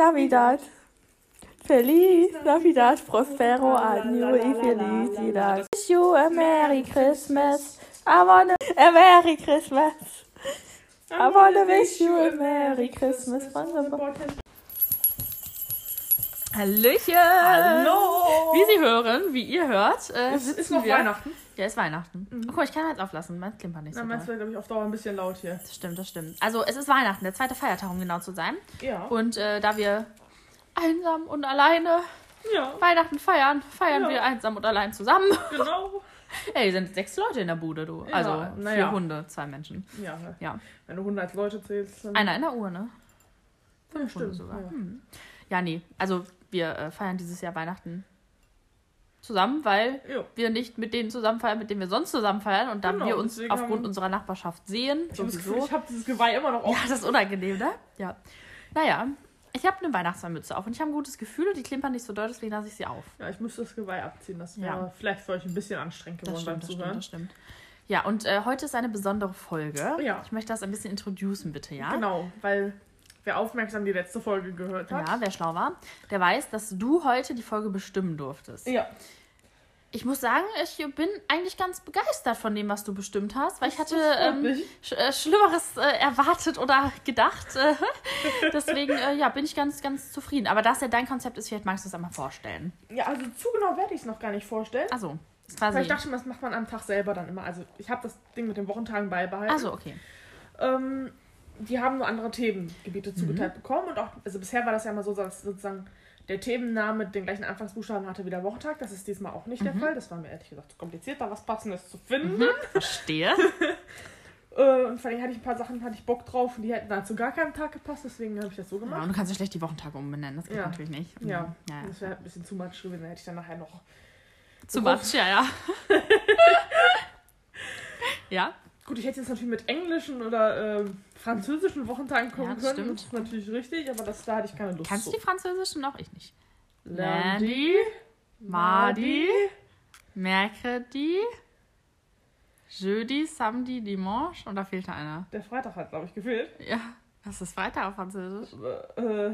Navidad. Feliz Navidad, Prospero Año y Felicidad. Wish you a Merry Christmas. I wanna a Merry Christmas. I wanna wish you a Merry Christmas. Hallöchen! Hallo! Wie Sie hören, wie ihr hört, äh, Es ist noch wir. Weihnachten. Ja, ist Weihnachten. Oh, guck mal, ich kann jetzt auflassen. Mein klimpert nicht so meinst du, glaube ich, auf Dauer ein bisschen laut hier. Das stimmt, das stimmt. Also es ist Weihnachten, der zweite Feiertag, um genau zu sein. Ja. Und äh, da wir einsam und alleine ja, Weihnachten feiern, feiern Ja. wir einsam und allein zusammen. genau. Ey, sind sechs Leute in der Bude, du. Ja, also vier ja. Hunde, zwei Menschen. Ja, Ja. wenn du 100 Leute zählst, dann. Einer in der Uhr, ne? Fünf Hunde stimmt, sogar. ja. Hm. Ja, nee. Also wir äh, feiern dieses Jahr Weihnachten zusammen, weil Jo. wir nicht mit denen zusammen feiern, mit denen wir sonst zusammen feiern. Und da Genau, wir uns aufgrund unserer Nachbarschaft sehen, Ich habe das Gefühl, sowieso. ich habe dieses Geweih immer noch auf. Ja, das ist unangenehm, ne? Ja. Naja, ich habe eine Weihnachtsmannmütze auf und ich habe ein gutes Gefühl und die klimpern nicht so doll, deswegen lasse ich sie auf. Ja, ich müsste das Geweih abziehen. Das Ja. wäre vielleicht für euch ein bisschen anstrengend Das geworden stimmt, beim das stimmt, Zuhören. das stimmt. Ja, und äh, heute ist eine besondere Folge. Ja. Ich möchte das ein bisschen introducen, bitte, ja? Genau, weil wer aufmerksam die letzte Folge gehört hat. Ja, wer schlau war, der weiß, dass du heute die Folge bestimmen durftest. Ja. Ich muss sagen, ich bin eigentlich ganz begeistert von dem, was du bestimmt hast, weil ich hatte ähm, sch äh, Schlimmeres äh, erwartet oder gedacht. Äh, deswegen, äh, ja, bin ich ganz, ganz zufrieden. Aber da es ja dein Konzept ist, vielleicht magst du es einmal vorstellen. Ja, also zu genau werde ich es noch gar nicht vorstellen. Also, ist Weil quasi. ich dachte schon, das macht man am Tag selber dann immer. Also ich habe das Ding mit den Wochentagen beibehalten. Also, okay. Ähm, die haben nur andere Themengebiete Mhm. zugeteilt bekommen und auch, also bisher war das ja immer so, dass sozusagen der Themenname den gleichen Anfangsbuchstaben hatte wie der Wochentag. Das ist diesmal auch nicht der Mhm. Fall. Das war mir ehrlich gesagt zu kompliziert, da was Passendes zu finden. Verstehe. Äh, und vor allem hatte ich ein paar Sachen, hatte ich Bock drauf und die hätten dann zu gar keinem Tag gepasst, deswegen habe ich das so Ja, gemacht. und du kannst ja schlecht die Wochentage umbenennen. Das geht Ja. natürlich nicht. Mhm. Ja, ja, ja. das wäre ein bisschen zu much gewesen, dann hätte ich dann nachher noch. Zu much, ja, ja. ja, Gut, ich hätte jetzt natürlich mit englischen oder ähm, französischen Wochentagen kommen Ja, können. stimmt. Das ist natürlich richtig, aber das, da hatte ich keine Lust kannst du die französischen noch? Ich nicht. Lundi, Mardi, Mercredi, Jeudi, Samedi, Dimanche. Und da fehlt da einer. Der Freitag hat, glaube ich, gefehlt. Ja, was ist weiter auf Französisch? Äh,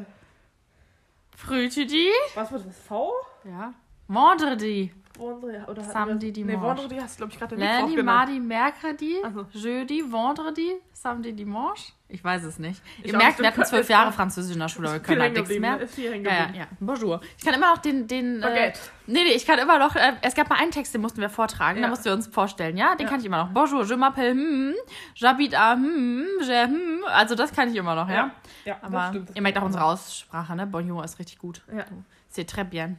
Frühtidi. was war das? V? Ja. Vendredi. Vendredi oder Samedi, Dimanche. Nee, Vendredi hast du, glaube ich, gerade nicht Lundi. Mardi, Mercredi, Also. Jeudi, Vendredi, Samedi, Dimanche. Ich weiß es nicht. Ich Ihr merkt, wir hatten zwölf Jahre Französisch in der Schule, aber wir können halt nichts mehr. ne? Ist Ja, ja, ja. Bonjour. Ich kann immer noch den, den äh, Baguette. Nee, nee, ich kann immer noch, äh, es gab mal einen Text, den mussten wir vortragen, da Ja. mussten wir uns vorstellen, ja? Den Ja. kann ich immer noch. Bonjour, je m'appelle, hm, j'habite à, hm, je, hm. Also das kann ich immer noch, ja? Ja, ja Aber das stimmt. ihr merkt auch unsere Aussprache, ne? Bonjour ist richtig gut. Ja. C'est très bien.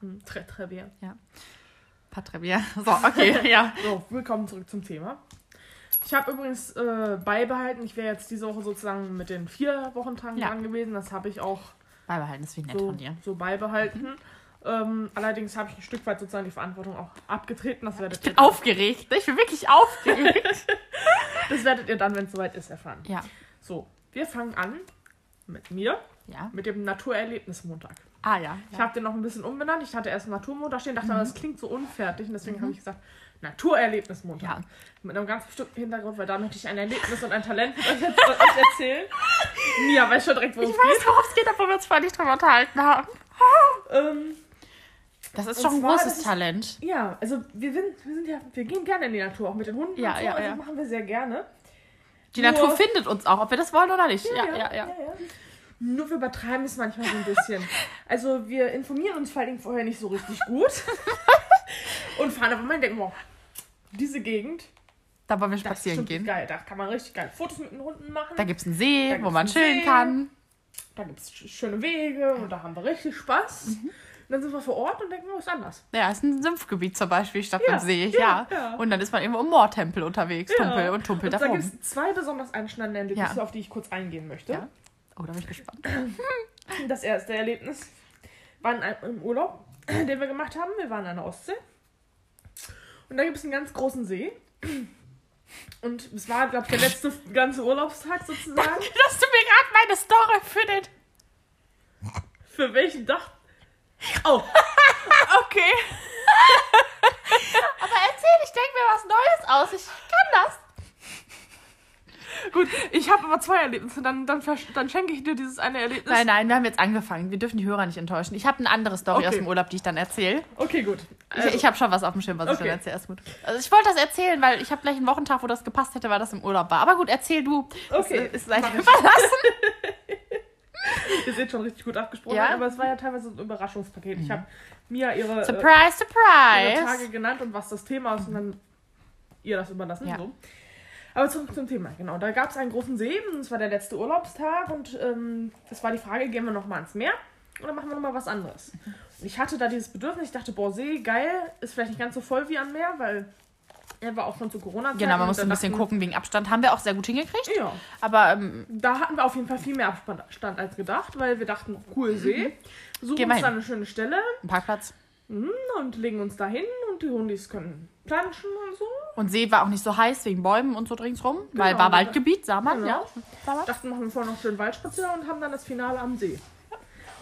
Hm, Très, très bien. Pas très bien. So, okay, ja. So, willkommen zurück zum Thema. Ich habe übrigens äh, beibehalten, ich wäre jetzt diese Woche sozusagen mit den vier Wochentagen Ja. dran gewesen. Das habe ich auch Beibehalten ist wie nett so, von dir. so beibehalten. Ähm, allerdings habe ich ein Stück weit sozusagen die Verantwortung auch abgetreten. Das werdet, Ich bin ihr, aufgeregt. Ich bin wirklich aufgeregt. das werdet ihr dann, wenn es soweit ist, erfahren. ja. So, wir fangen an mit mir, Ja. mit dem Naturerlebnismontag. Ah, ja. Ich ja. habe den noch ein bisschen umbenannt. Ich hatte erst Naturmontag stehen, dachte Mhm. aber, das klingt so unfertig. Und deswegen habe ich gesagt, Naturerlebnismontag. Ja. Mit einem ganz bestimmten Hintergrund, weil da möchte ich ein Erlebnis und ein Talent mit euch, euch erzählen. Mia weiß schon direkt, worum Ich es weiß, worum es geht, obwohl wir uns vorher nicht drüber unterhalten haben. geht. Ähm, Das ist schon ein zwar, großes ist- Talent. ja, also wir sind, wir sind ja, wir gehen gerne in die Natur, auch mit den Hunden Ja, so. ja, also ja. das machen wir sehr gerne. Die Nur- Natur findet uns auch, ob wir das wollen oder nicht. Ja, ja, ja. Nur wir übertreiben es manchmal so ein bisschen. Also wir informieren uns vor allem vorher nicht so richtig gut. und fahren aber mal und denken, boah, diese Gegend, Da wollen wir spazieren gehen. geil. Da kann man richtig geil Fotos mit den Hunden machen. Da gibt es einen See, wo man chillen See. kann. Da gibt es schöne Wege und da haben wir richtig Spaß. Mhm. Und dann sind wir vor Ort und denken, oh, ist anders. Ja, ist ein Sumpfgebiet zum Beispiel statt Ja, einem See. ja, Ja, ja. Und dann ist man irgendwo im Moortempel unterwegs, Tumpel und tumpelt und da gibt es zwei besonders einschneidende Erlebnisse, Ja. auf die ich kurz eingehen möchte. Oh, da bin ich gespannt. Das erste Erlebnis war in einem, im Urlaub, den wir gemacht haben. Wir waren an der Ostsee. Und da gibt es einen ganz großen See. Und es war, glaube ich, der letzte ganze Urlaubstag sozusagen. Dass du mir gerade meine Story für den. Für welchen Dach? Oh, Okay. Aber erzähl, ich denke mir was Neues aus. Ich kann das. Gut, ich habe aber zwei Erlebnisse. Dann, dann, dann schenke ich dir dieses eine Erlebnis. Nein, nein, wir haben jetzt angefangen. Wir dürfen die Hörer nicht enttäuschen. Ich habe eine andere Story Okay. aus dem Urlaub, die ich dann erzähle. Okay, gut. Ich, Also, ich habe schon was auf dem Schirm, was ich Okay. dann erzähle. Ist gut. Also ich wollte das erzählen, weil ich habe gleich einen Wochentag, wo das gepasst hätte, weil das im Urlaub war. Aber gut, erzähl du. Okay, Das ist ich. verlassen. Ihr seht schon richtig gut abgesprochen, Ja. aber es war ja teilweise so ein Überraschungspaket. Ich habe Mia ihre, äh, Surprise, ihre Tage surprise. genannt und was das Thema ist und dann ihr das überlassen. Ja. So. Aber zurück zum Thema, genau. Da gab es einen großen See und es war der letzte Urlaubstag und ähm, es war die Frage, gehen wir nochmal ans Meer oder machen wir nochmal was anderes? Und ich hatte da dieses Bedürfnis, ich dachte, boah, See, geil, ist vielleicht nicht ganz so voll wie am Meer, weil er war auch schon zu Corona-Zeiten. Genau, man und muss da ein bisschen dachten- gucken wegen Abstand. Haben wir auch sehr gut hingekriegt. Ja, Aber ähm, da hatten wir auf jeden Fall viel mehr Abstand als gedacht, weil wir dachten, cool See, suchen Mhm. Wir uns da eine schöne Stelle ein Parkplatz. mhm, und legen uns da hin und die Hundis können planschen und so. Und See war auch nicht so heiß wegen Bäumen und so ringsrum. weil Genau. war Waldgebiet, sah man, Genau. ja. Sah man. Dachten, machen wir vorher noch schön Waldspaziergang und haben dann das Finale am See.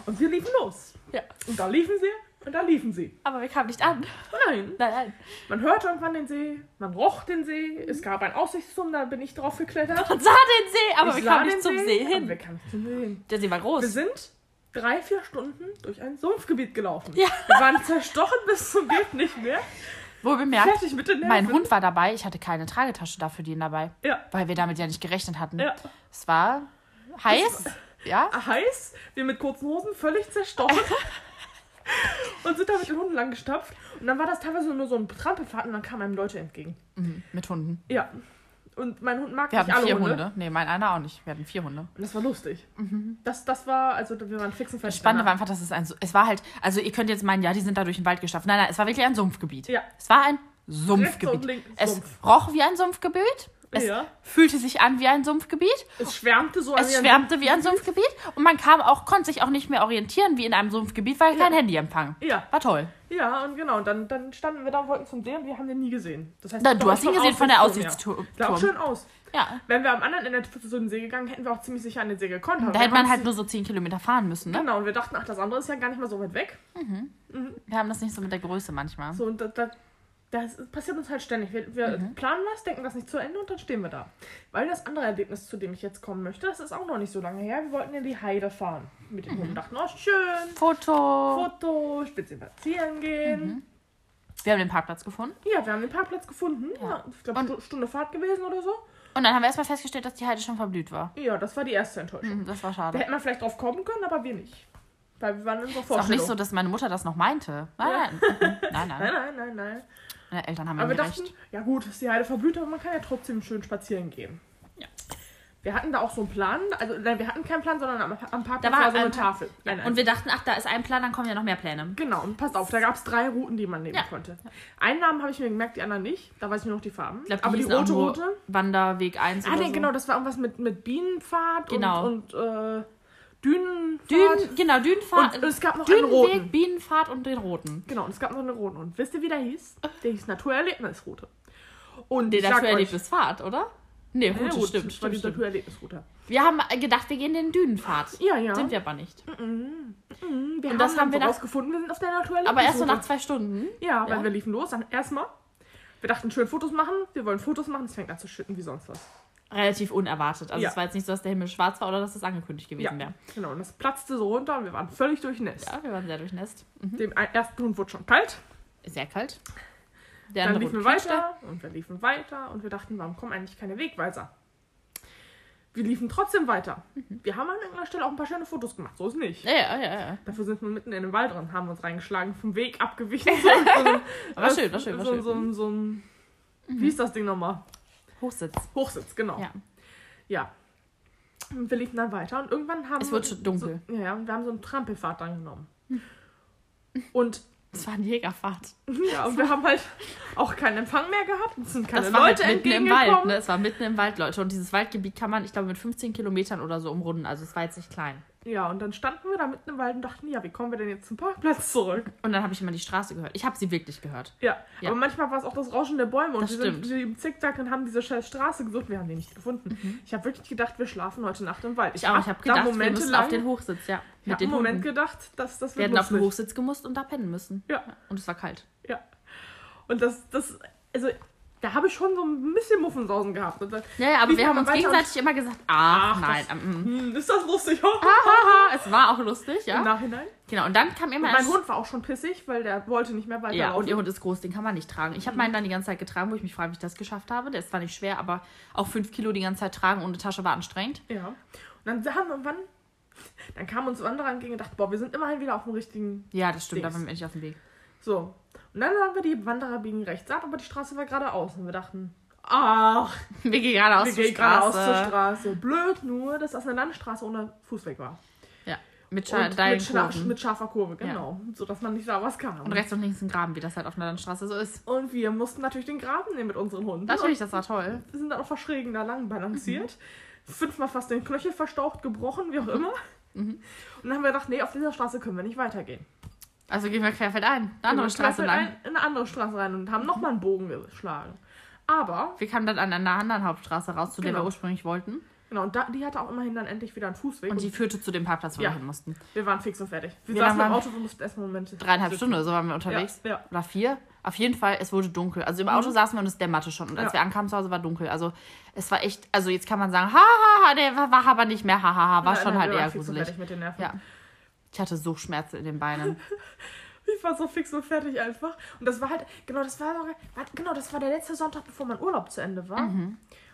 Und wir liefen los. Ja. Und da liefen sie und da liefen sie. Aber wir kamen nicht an. Nein. Nein, nein. Man hörte irgendwann den See, man roch den See, es gab einen Aussichtsturm, da bin ich drauf geklettert. Und sah den See, aber Ich wir kamen nicht zum See aber hin. Wir kamen nicht zum See hin. Der See war Wir groß. sind drei, vier Stunden durch ein Sumpfgebiet gelaufen. Ja. Wir waren zerstochen bis zum geht nicht mehr. Wohl bemerkt, mein Hund war dabei. Ich hatte keine Tragetasche dafür den dabei. Ja. Weil wir damit ja nicht gerechnet hatten. Ja. Es war heiß. Ja. Heiß, wir mit kurzen Hosen völlig zerstochen. und sind da mit den Hunden lang gestapft. Und dann war das teilweise nur so ein Trampelfahrt und dann kamen einem Leute entgegen. Mhm, mit Hunden. Ja. Und mein Hund mag Wir nicht hatten alle vier Hunde. Hunde. Nee, mein einer auch nicht. Wir hatten vier Hunde. Und das war lustig. Das, das war, also wir waren fix und Das fertig. Spannende war einfach, dass es ein, es war halt, also ihr könnt jetzt meinen, ja, die sind da durch den Wald gestapft. Nein, nein, es war wirklich ein Sumpfgebiet. Ja. Es war ein Sumpfgebiet. Es Sumpf. roch wie ein Sumpfgebiet. Es Ja. fühlte sich an wie ein Sumpfgebiet. Es schwärmte so Es wie ein schwärmte wie ein Sumpfgebiet. Und man kam auch, konnte sich auch nicht mehr orientieren wie in einem Sumpfgebiet, weil kein Handyempfang. Ja. War toll. Ja, und genau, und dann, dann standen wir da und wollten zum See und wir haben den nie gesehen. Das heißt, doch du hast ihn gesehen von der Aussichtsturm. Ja. Sah auch schön aus. Ja. Wenn wir am anderen Ende zu den See gegangen, hätten wir auch ziemlich sicher an den See gekonnt. Da wir hätte man halt nur so 10 Kilometer fahren müssen, ne? Genau, und wir dachten, ach, das andere ist ja gar nicht mal so weit weg. Wir haben das nicht so mit der Größe manchmal. So, und da, da, das passiert uns halt ständig. Wir, wir Mhm. planen was, denken das nicht zu Ende und dann stehen wir da. Weil das andere Erlebnis, zu dem ich jetzt kommen möchte, das ist auch noch nicht so lange her. Wir wollten in die Heide fahren. Mit Mhm. den Hunden dachten, oh, schön, Foto. Foto, spazieren gehen. Mhm. Wir haben den Parkplatz gefunden. Ja, wir haben den Parkplatz gefunden. Ja. Ja. Ich glaube, Stu- Stunde Fahrt gewesen oder so. Und dann haben wir erstmal festgestellt, dass die Heide schon verblüht war. Ja, das war die erste Enttäuschung. Mhm, Das war Da schade. hätte man vielleicht drauf kommen können, aber wir nicht. Weil wir waren in unserer Ist auch nicht so, dass meine Mutter das noch meinte. Nein, Ja. Mhm. Nein, Nein, nein. nein, nein, nein. Meine Eltern haben Aber wir dachten, recht. ja gut, ist die Heide verblüht, aber man kann ja trotzdem schön spazieren gehen. Ja. Wir hatten da auch so einen Plan, also nein, wir hatten keinen Plan, sondern am, am Parkplatz war war so eine ein- Tafel. Nein, Und wir dachten, ach, da ist ein Plan, dann kommen ja noch mehr Pläne. genau, und passt auf, da gab es drei Routen, die man nehmen Ja. konnte. Einen Namen habe ich mir gemerkt, die anderen nicht. Da weiß ich nur noch die Farben. Ich glaube, aber die rote nur Route. Wanderweg 1 Ah, oder nee, so. genau, das war irgendwas mit, mit Bienenpfad Genau. und, und äh, Dünenpfad. Dünen, genau, Dünenfahrt. Und es gab noch einen Dünenweg, roten. Bienenfahrt und den roten. Genau, und es gab noch einen roten. Und wisst ihr, wie der hieß? Der hieß Naturerlebnisroute. Und Nee, ich das sag war euch, Erlebnisfahrt, oder? Nee, Ja, Route, gut, stimmt, stimmt, stimmt. Naturerlebnisroute. Wir haben gedacht, wir gehen den Dünenpfad. Ja, ja. Sind wir aber nicht. Mhm, wir Und das haben wir rausgefunden, wir sind auf der Naturerlebnisroute. Aber erst so nach zwei Stunden. Ja, weil Ja. wir liefen los. Erstmal, wir dachten, schön Fotos machen. Wir wollen Fotos machen. Es fängt an zu schütten wie sonst was. Relativ unerwartet. Also Ja. es war jetzt nicht so, dass der Himmel schwarz war oder dass das angekündigt gewesen Ja, wäre. genau. Und das platzte so runter und wir waren völlig durchnässt. Ja, wir waren sehr durchnässt. Mhm. Dem ersten Hund wurde schon kalt. Sehr kalt. Der Dann liefen wir weiter und wir liefen weiter und wir dachten, warum kommen eigentlich keine Wegweiser? Wir liefen trotzdem weiter. Mhm. Wir haben an irgendeiner Stelle auch ein paar schöne Fotos gemacht. So ist nicht. Ja, ja, ja, ja. Dafür sind wir mitten in den Wald drin, haben uns reingeschlagen, vom Weg abgewichen. So, so, War schön, war schön, war so, schön. Mhm. So, so, so ein, wie ist das Ding nochmal? Hochsitz. Hochsitz, genau. Ja. Ja. Und wir liefen dann weiter und irgendwann haben Es wird schon dunkel. So, ja, ja, und wir haben so einen Trampelpfad dann genommen. Und, Es war eine Jägerfahrt. ja, und wir haben halt auch keinen Empfang mehr gehabt. Es sind keine Das war Leute halt mitten im Wald, ne? Es war mitten im Wald, Leute. Und dieses Waldgebiet kann man, ich glaube, mit 15 Kilometern oder so umrunden. Also es war jetzt nicht klein. Ja, und dann standen wir da mitten im Wald und dachten, ja, wie kommen wir denn jetzt zum Parkplatz zurück? Und dann habe ich immer die Straße gehört. Ich habe sie wirklich gehört. Ja, Ja. aber manchmal war es auch das Rauschen der Bäume und Das wir sind stimmt. wir im Zickzack und haben diese scheiß Straße gesucht. Wir haben die nicht gefunden. Ich habe wirklich gedacht, wir schlafen heute Nacht im Wald. Mhm. Ich auch. Ich habe gedacht, wir Momente müssen lang, auf den Hochsitz, ja. ich habe einen Moment Hunden. gedacht, dass das Wir hätten auf den. Hochsitz gemusst und da pennen müssen. Ja, Und es war kalt. ja. Und das, das, also da habe ich schon so ein bisschen Muffensausen gehabt. Und Ja, ja, aber wir haben uns gegenseitig immer gesagt, ach, Ach, nein. das- ähm, mm. hm, ist das lustig? Hahaha, es war auch lustig, Im ja. Nachhinein. Genau, und dann kam immer mein Hund war auch schon pissig, weil der wollte nicht mehr weiterlaufen. Ja, und ihr Hund ist groß, den kann man nicht tragen. Ich habe Mhm. meinen dann die ganze Zeit getragen, wo ich mich frage, wie ich das geschafft habe. Der ist zwar nicht schwer, aber auch fünf Kilo die ganze Zeit tragen ohne Tasche war anstrengend. Ja. Und dann haben wir irgendwann, dann kamen uns Wanderer entgegen und dachten, boah, wir sind immerhin wieder auf dem richtigen. Ja, das stimmt, da Dings. waren wir endlich auf dem Weg. So. Und dann sahen wir, die Wanderer biegen rechts ab, aber die Straße war geradeaus. Und wir dachten, ach, Wir gehen geradeaus wir zur gehen geradeaus zur Straße. Straße. Blöd nur, dass das eine Landstraße ohne Fußweg war. Ja, mit, Scha mit, Kurven. mit scharfer Kurve, genau. So dass man nicht sah, was kam. Und rechts und links ein Graben, wie das halt auf einer Landstraße so ist. Und wir mussten natürlich den Graben nehmen mit unseren Hunden. Natürlich, das war toll. Wir sind dann auch verschrägen da lang balanciert. Fünfmal fast den Knöchel verstaucht, gebrochen, wie auch immer. Und dann haben wir gedacht, nee, auf dieser Straße können wir nicht weitergehen. Also gehen wir querfeld ein. Eine andere Wir Straße lang. in eine andere Straße rein und haben nochmal einen Bogen geschlagen. Aber, Wir kamen dann an einer anderen Hauptstraße raus, zu der Genau. wir ursprünglich wollten. genau, und da, die hatte auch immerhin dann endlich wieder einen Fußweg. Und die führte zu dem Parkplatz, wo Ja. wir hin mussten. wir waren fix und fertig. Wir Wie saßen im Auto, wir mussten erstmal Moment. Dreieinhalb sitzen. Stunden oder so waren wir unterwegs. Ja, ja. Oder vier. Auf jeden Fall, es wurde dunkel. Also im Auto saßen wir und es dämmerte schon. Und als Ja. wir ankamen zu Hause, war dunkel. Also es war echt, also jetzt kann man sagen, hahaha, der war, war aber nicht mehr, hahaha, war Nein, schon halt wir waren eher gruselig. fertig mit den Nerven. Ja. Ich hatte so Schmerzen in den Beinen. Ich war so fix und fertig einfach. Und das war halt, genau, das war, genau, das war der letzte Sonntag, bevor mein Urlaub zu Ende war.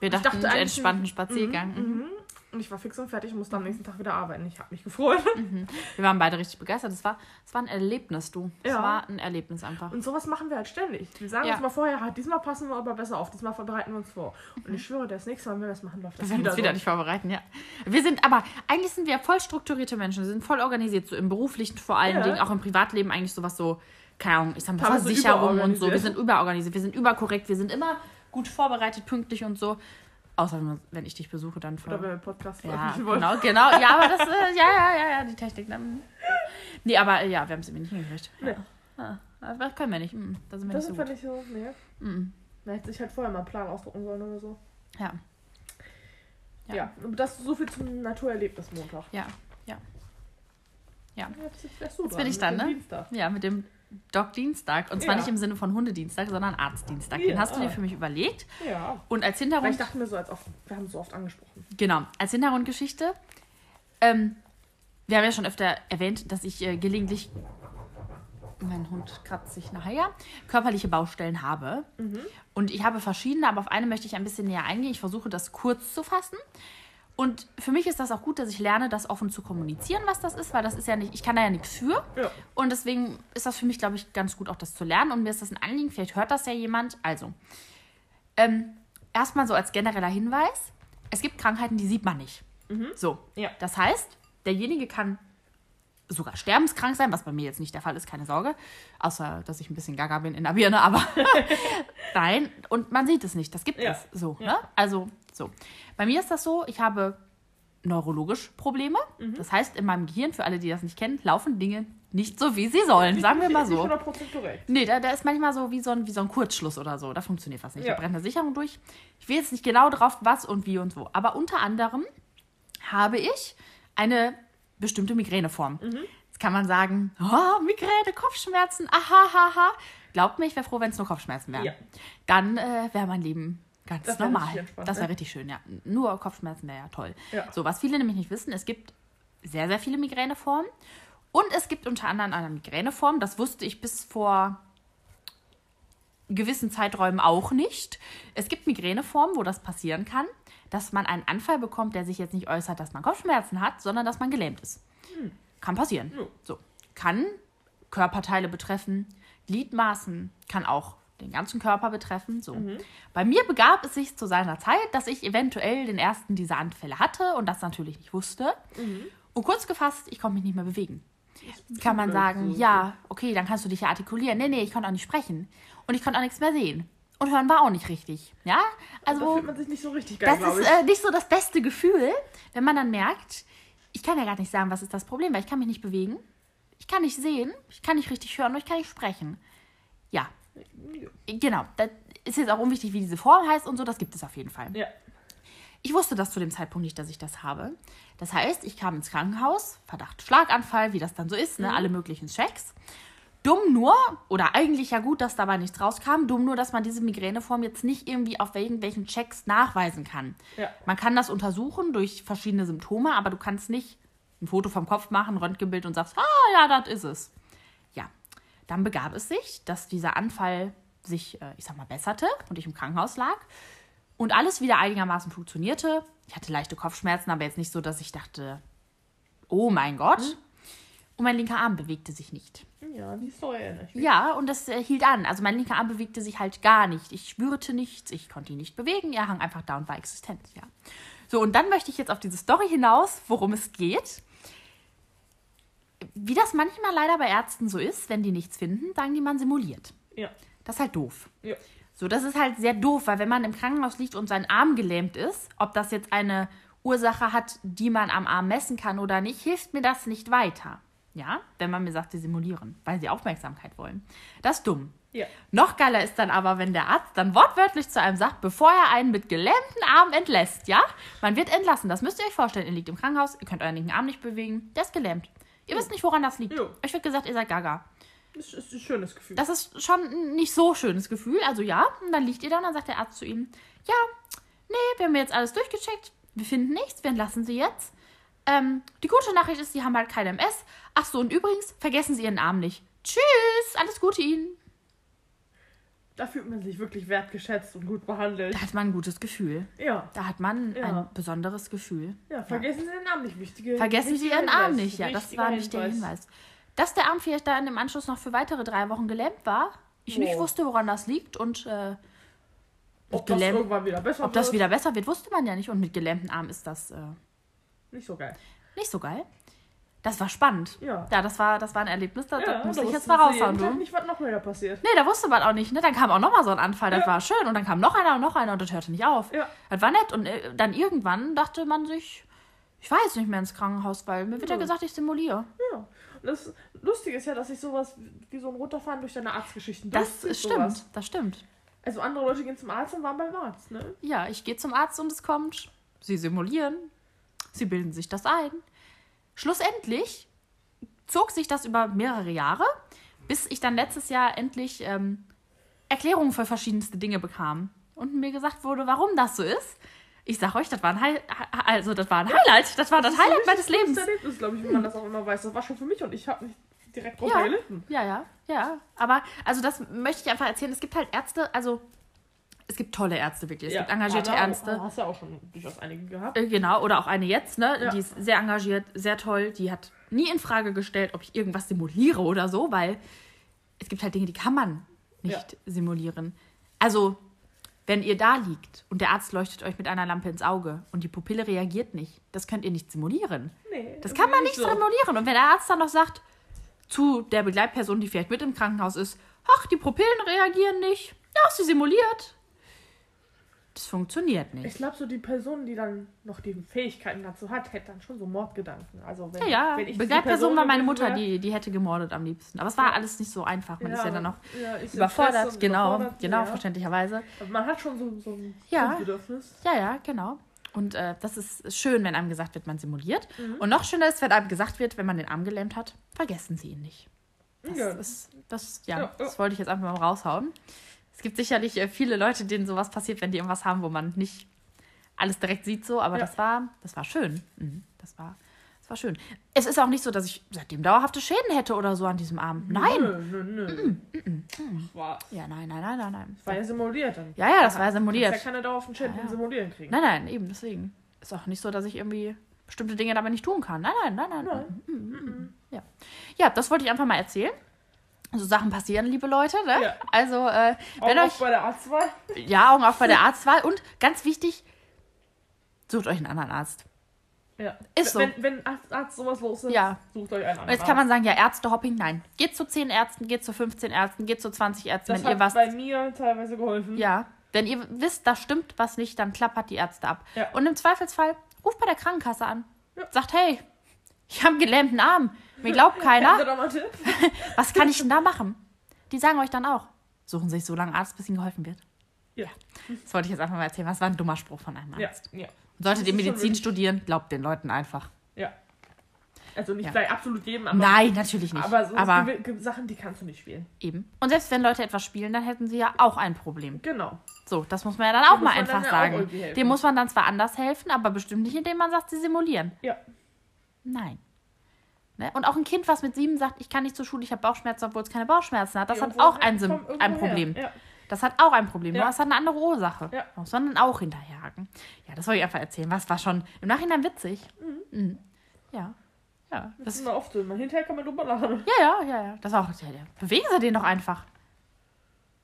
Wir dachten, dachte eigentlich- entspannten Spaziergang. Mhm. Mhm. Und ich war fix und fertig und musste am nächsten Tag wieder arbeiten. Ich habe mich gefreut. Wir waren beide richtig begeistert. Es war, es war ein Erlebnis, du. Es Ja. war ein Erlebnis einfach. Und sowas machen wir halt ständig. Wir sagen Ja. uns mal vorher, halt, diesmal passen wir aber besser auf, diesmal bereiten wir uns vor. Und ich schwöre, das nächste Mal, wenn wir das machen, läuft das Wir werden wieder, uns wieder so. nicht vorbereiten, ja. Wir sind aber, eigentlich sind wir voll strukturierte Menschen. Wir sind voll organisiert, so im beruflichen vor allen Ja. Dingen, auch im Privatleben eigentlich sowas so, keine Ahnung, ich sag mal, Teilweise Versicherungen und so. Wir sind überorganisiert, wir sind überkorrekt, wir sind immer gut vorbereitet, pünktlich und so. Außer wenn- wenn ich dich besuche, dann Oder wenn wir Podcast Ja, genau, genau. Ja, aber das, äh, ja, ja, ja, ja, die Technik. Dann, nee, aber äh, ja, wir haben es irgendwie nicht hingekriegt. Nee. Ja. Ah, das können wir nicht. Mm, Da sind wir Das nicht ist so gut. nicht so, nee. Mm, Man hätte sich halt vorher mal einen Plan ausdrucken sollen oder so. ja, Ja. Ja, das ist so viel zum Naturerlebnis Montag. ja, ja. Ja. Jetzt, du Jetzt bin ich dann, ne? Dienstag. Ja, mit dem Doc-Dienstag. Und zwar Ja. nicht im Sinne von Hundedienstag, sondern Arztdienstag. Den Ja. hast du dir für mich überlegt. Ja. Und als Weil ich Hintergrund, dachte mir so, als oft, wir haben es so oft angesprochen. genau, als Hintergrundgeschichte, ähm, wir haben ja schon öfter erwähnt, dass ich äh, gelegentlich, mein Hund kratzt sich nachher, körperliche Baustellen habe. Und ich habe verschiedene, aber auf eine möchte ich ein bisschen näher eingehen. Ich versuche das kurz zu fassen. Und für mich ist das auch gut, dass ich lerne, das offen zu kommunizieren, was das ist, weil das ist ja nicht, ich kann da ja nichts für. Ja. Und deswegen ist das für mich, glaube ich, ganz gut, auch das zu lernen. Und mir ist das ein Anliegen, vielleicht hört das ja jemand. Also, ähm, erstmal so als genereller Hinweis: Es gibt Krankheiten, die sieht man nicht. So. Ja. Das heißt, derjenige kann sogar sterbenskrank sein, was bei mir jetzt nicht der Fall ist, keine Sorge. Außer, dass ich ein bisschen gaga bin in der Birne, aber nein. Und man sieht es nicht, das gibt Ja. es. So, Ja. ne? Also, so. Bei mir ist das so, ich habe neurologisch Probleme. Mhm. Das heißt, in meinem Gehirn, für alle, die das nicht kennen, laufen Dinge nicht so, wie sie sollen. Sagen wir mal so. 100% korrekt. Nee, da, da ist manchmal so wie so, ein, wie so ein Kurzschluss oder so. Da funktioniert was nicht. Ja. Da brennt eine Sicherung durch. Ich will jetzt nicht genau drauf, was und wie und wo. Aber unter anderem habe ich eine bestimmte Migräneform. Mhm. Jetzt kann man sagen, oh, Migräne, Kopfschmerzen, aha, ha, ha. Glaubt mir, ich wäre froh, wenn es nur Kopfschmerzen wären. Ja. Dann äh, wäre mein Leben ganz Das normal. das wäre ne? richtig schön, ja. Nur Kopfschmerzen wäre ja toll. Ja. So, was viele nämlich nicht wissen, es gibt sehr, sehr viele Migräneformen. Und es gibt unter anderem eine Migräneform, das wusste ich bis vor gewissen Zeiträumen auch nicht. Es gibt Migräneformen, wo das passieren kann, dass man einen Anfall bekommt, der sich jetzt nicht äußert, dass man Kopfschmerzen hat, sondern dass man gelähmt ist. Kann passieren. Ja. So. Kann Körperteile betreffen, Gliedmaßen, kann auch den ganzen Körper betreffen. So. Bei mir begab es sich zu seiner Zeit, dass ich eventuell den ersten dieser Anfälle hatte und das natürlich nicht wusste. Und kurz gefasst, ich konnte mich nicht mehr bewegen. Kann man sagen, so. ja, okay, dann kannst du dich ja artikulieren. Nee, nee, ich konnte auch nicht sprechen. Und ich konnte auch nichts mehr sehen. Und hören war auch nicht richtig. Ja, da also fühlt man sich nicht so richtig geil, das ist äh, nicht so das beste Gefühl, wenn man dann merkt, ich kann ja gar nicht sagen, was ist das Problem, weil ich kann mich nicht bewegen, ich kann nicht sehen, ich kann nicht richtig hören und ich kann nicht sprechen. Ja, genau. Das ist jetzt auch unwichtig, wie diese Form heißt und so, das gibt es auf jeden Fall. ja. Ich wusste das zu dem Zeitpunkt nicht, dass ich das habe. Das heißt, ich kam ins Krankenhaus, Verdacht Schlaganfall, wie das dann so ist, ne? alle möglichen Checks. Dumm nur, oder eigentlich ja gut, dass dabei nichts rauskam, dumm nur, dass man diese Migräneform jetzt nicht irgendwie auf irgendwelchen Checks nachweisen kann. Ja. Man kann das untersuchen durch verschiedene Symptome, aber du kannst nicht ein Foto vom Kopf machen, Röntgenbild und sagst, ah ja, das ist es. Ja, dann begab es sich, dass dieser Anfall sich, äh, ich sag mal, besserte und ich im Krankenhaus lag und alles wieder einigermaßen funktionierte. Ich hatte leichte Kopfschmerzen, aber jetzt nicht so, dass ich dachte, oh mein Gott. Und mein linker Arm bewegte sich nicht. Ja, die ich mich. Ja, und das äh, hielt an. Also mein linker Arm bewegte sich halt gar nicht. Ich spürte nichts, ich konnte ihn nicht bewegen. Er hang einfach da und war existent, ja. So, und dann möchte ich jetzt auf diese Story hinaus, worum es geht. Wie das manchmal leider bei Ärzten so ist, wenn die nichts finden, sagen die, man simuliert. Ja. Das ist halt doof. Ja. So, das ist halt sehr doof, weil wenn man im Krankenhaus liegt und sein Arm gelähmt ist, ob das jetzt eine Ursache hat, die man am Arm messen kann oder nicht, hilft mir das nicht weiter. Ja, wenn man mir sagt, sie simulieren, weil sie Aufmerksamkeit wollen. Das ist dumm. Ja. Noch geiler ist dann aber, wenn der Arzt dann wortwörtlich zu einem sagt, bevor er einen mit gelähmten Arm entlässt, ja? Man wird entlassen, das müsst ihr euch vorstellen. Ihr liegt im Krankenhaus, ihr könnt euren linken Arm nicht bewegen, der ist gelähmt. Ihr wisst nicht, woran das liegt. Jo. Euch wird gesagt, ihr seid gaga. Das ist ein schönes Gefühl. Das ist schon ein nicht so schönes Gefühl. Also ja, und dann liegt ihr da und dann sagt der Arzt zu ihm, ja, nee, wir haben jetzt alles durchgecheckt, wir finden nichts, wir entlassen sie jetzt. Ähm, die gute Nachricht ist, sie haben halt kein MS. Ach so, und übrigens, vergessen Sie Ihren Arm nicht. Tschüss, alles Gute Ihnen. da fühlt man sich wirklich wertgeschätzt und gut behandelt. Da hat man ein gutes Gefühl. Ja. Da hat man Ja. ein besonderes Gefühl. Ja, vergessen Sie den Namen nicht. Wichtige, Vergessen Sie Ihren Arm Hinweis. nicht. Ja, das war ein wichtiger Hinweis. Dass der Arm vielleicht dann im Anschluss noch für weitere drei Wochen gelähmt war, ich nicht Wow. wusste, woran das liegt und äh, Ob das gelähmt- irgendwann wieder besser ob das wird, wieder besser wird, wusste man ja nicht. Und mit gelähmten Arm ist das äh, nicht so geil. nicht so geil. Das war spannend. Ja. Ja, das war, das war ein Erlebnis, da, Ja, da ich jetzt mal raushauen, du. nicht, was noch wieder passiert. Nee, da wusste man auch nicht. Ne? Dann kam auch nochmal so ein Anfall, das Ja. war schön. Und dann kam noch einer und noch einer und das hörte nicht auf. Ja. Das war nett. Und äh, dann irgendwann dachte man sich, ich war jetzt nicht mehr ins Krankenhaus, weil mir wird ja Ja. gesagt, ich simuliere. Ja. Und das Lustige ist ja, dass ich sowas wie so ein Runterfahren durch deine Arztgeschichten Das stimmt, sowas. das stimmt. Also andere Leute gehen zum Arzt und waren beim Arzt, ne? Ja, ich gehe zum Arzt und es kommt. Sie simulieren. Sie bilden sich das ein. Schlussendlich zog sich das über mehrere Jahre, bis ich dann letztes Jahr endlich ähm, Erklärungen für verschiedenste Dinge bekam. Und mir gesagt wurde, warum das so ist. Ich sag euch, das war ein, Hi also, das war ein Highlight. Das war das, ist ein Highlight meines Lebens. gutes Erlebnis, glaube ich, wenn man das auch immer weiß. Das war schon für mich und ich habe nicht direkt drunter Ja. gelitten. Ja, ja, ja. Aber also das möchte ich einfach erzählen. Es gibt halt Ärzte, also es gibt tolle Ärzte wirklich. Es gibt engagierte Anna, Ärzte. Hast ja auch schon durchaus einige gehabt. Äh, Genau, oder auch eine jetzt, ne? Ja. Die ist sehr engagiert, sehr toll. Die hat nie in Frage gestellt, ob ich irgendwas simuliere oder so, weil es gibt halt Dinge, die kann man nicht simulieren. Also, wenn ihr da liegt und der Arzt leuchtet euch mit einer Lampe ins Auge und die Pupille reagiert nicht, das könnt ihr nicht simulieren. Nee, Das kann man nicht so. simulieren. Und wenn der Arzt dann noch sagt zu der Begleitperson, die vielleicht mit im Krankenhaus ist, ach, die Pupillen reagieren nicht, ja, sie simuliert. Das funktioniert nicht. Ich glaube, so die Person, die dann noch die Fähigkeiten dazu hat, hätte dann schon so Mordgedanken. Also wenn, Ja, ja. wenn Begleitperson war meine Mutter, die, die hätte gemordet am liebsten. Aber es war Ja. alles nicht so einfach. Man ist ja dann noch ja, ist im Stress überfordert. Genau, überfordert, genau, verständlicherweise. Aber man hat schon so, so ein Ja. Grundbedürfnis. Ja, ja, genau. Und äh, das ist schön, wenn einem gesagt wird, man simuliert. Mhm. Und noch schöner ist, wenn einem gesagt wird, wenn man den Arm gelähmt hat, vergessen Sie ihn nicht. Das Ja. ist, das, Ja, ja. das wollte ich jetzt einfach mal raushauen. Es gibt sicherlich äh, viele Leute, denen sowas passiert, wenn die irgendwas haben, wo man nicht alles direkt sieht, so, aber Ja. das war, das war schön. Mhm, das war, das war schön. Es ist auch nicht so, dass ich seitdem dauerhafte Schäden hätte oder so an diesem Arm. Nein. Nö, nö, nö. War, Ja, nein, nein, nein, nein, nein. war ja simuliert dann. Ja, ja, das war ja simuliert. ja keine dauerhaften Schäden Ja, ja. Simulieren kriegen. Nein, nein, eben, deswegen. Ist auch nicht so, dass ich irgendwie bestimmte Dinge dabei nicht tun kann. Nein, nein, nein, nein. Nein. Mm, mm, mm. Ja. ja, das wollte ich einfach mal erzählen. So Sachen passieren, liebe Leute. Ne? Ja. Also, äh, wenn Auch euch. bei der Arztwahl. Ja, Augen auf bei der Arztwahl. Und ganz wichtig, sucht euch einen anderen Arzt. Ja. Ist so. Wenn, wenn Arzt, Arzt sowas los ist, Ja. sucht euch einen Und anderen jetzt kann man sagen, ja, Ärztehopping, nein. Geht zu 10 Ärzten, geht zu 15 Ärzten, geht zu 20 Ärzten, Das wenn ihr hat was. bei mir teilweise geholfen. Ja. Wenn ihr wisst, da stimmt was nicht, dann klappert die Ärzte ab. Ja. Und im Zweifelsfall ruft bei der Krankenkasse an. Ja. Sagt, hey, ich habe einen gelähmmten Arm. Mir glaubt keiner. Was kann ich denn da machen? Die sagen euch dann auch, suchen Sie sich so lange Arzt, bis Ihnen geholfen wird. Ja. Das wollte ich jetzt einfach mal erzählen. Was war ein dummer Spruch von einem Ja. Arzt. Ja. Solltet ihr Das Medizin studieren, glaubt den Leuten einfach. Ja. Also nicht Ja. bei absolut jedem, aber, Nein, natürlich nicht. aber so aber Sachen, die kannst du nicht spielen. eben. Und selbst wenn Leute etwas spielen, dann hätten sie ja auch ein Problem. Genau. So, das muss man ja dann auch muss mal einfach ja sagen. Dem muss man dann zwar anders helfen, aber bestimmt nicht, indem man sagt, sie simulieren. Ja. Nein. Ne? Und auch ein Kind, was mit sieben sagt, ich kann nicht zur Schule, ich habe Bauchschmerzen, obwohl es keine Bauchschmerzen hat, das hat Irgendwo auch her- ein, Sim ein. Problem. Ja. Das hat auch ein Problem, Ja. es hat eine andere Ursache. Ja. Muss man dann auch hinterherhaken. Ja, das wollte ich einfach erzählen. Was war schon im Nachhinein witzig. Mhm. Ja. Ja. Das Das, ist immer oft so. Hinterher kann man drüber lachen. ja, ja, ja, ja. Das auch. Ja, ja. Bewegen Sie den doch einfach.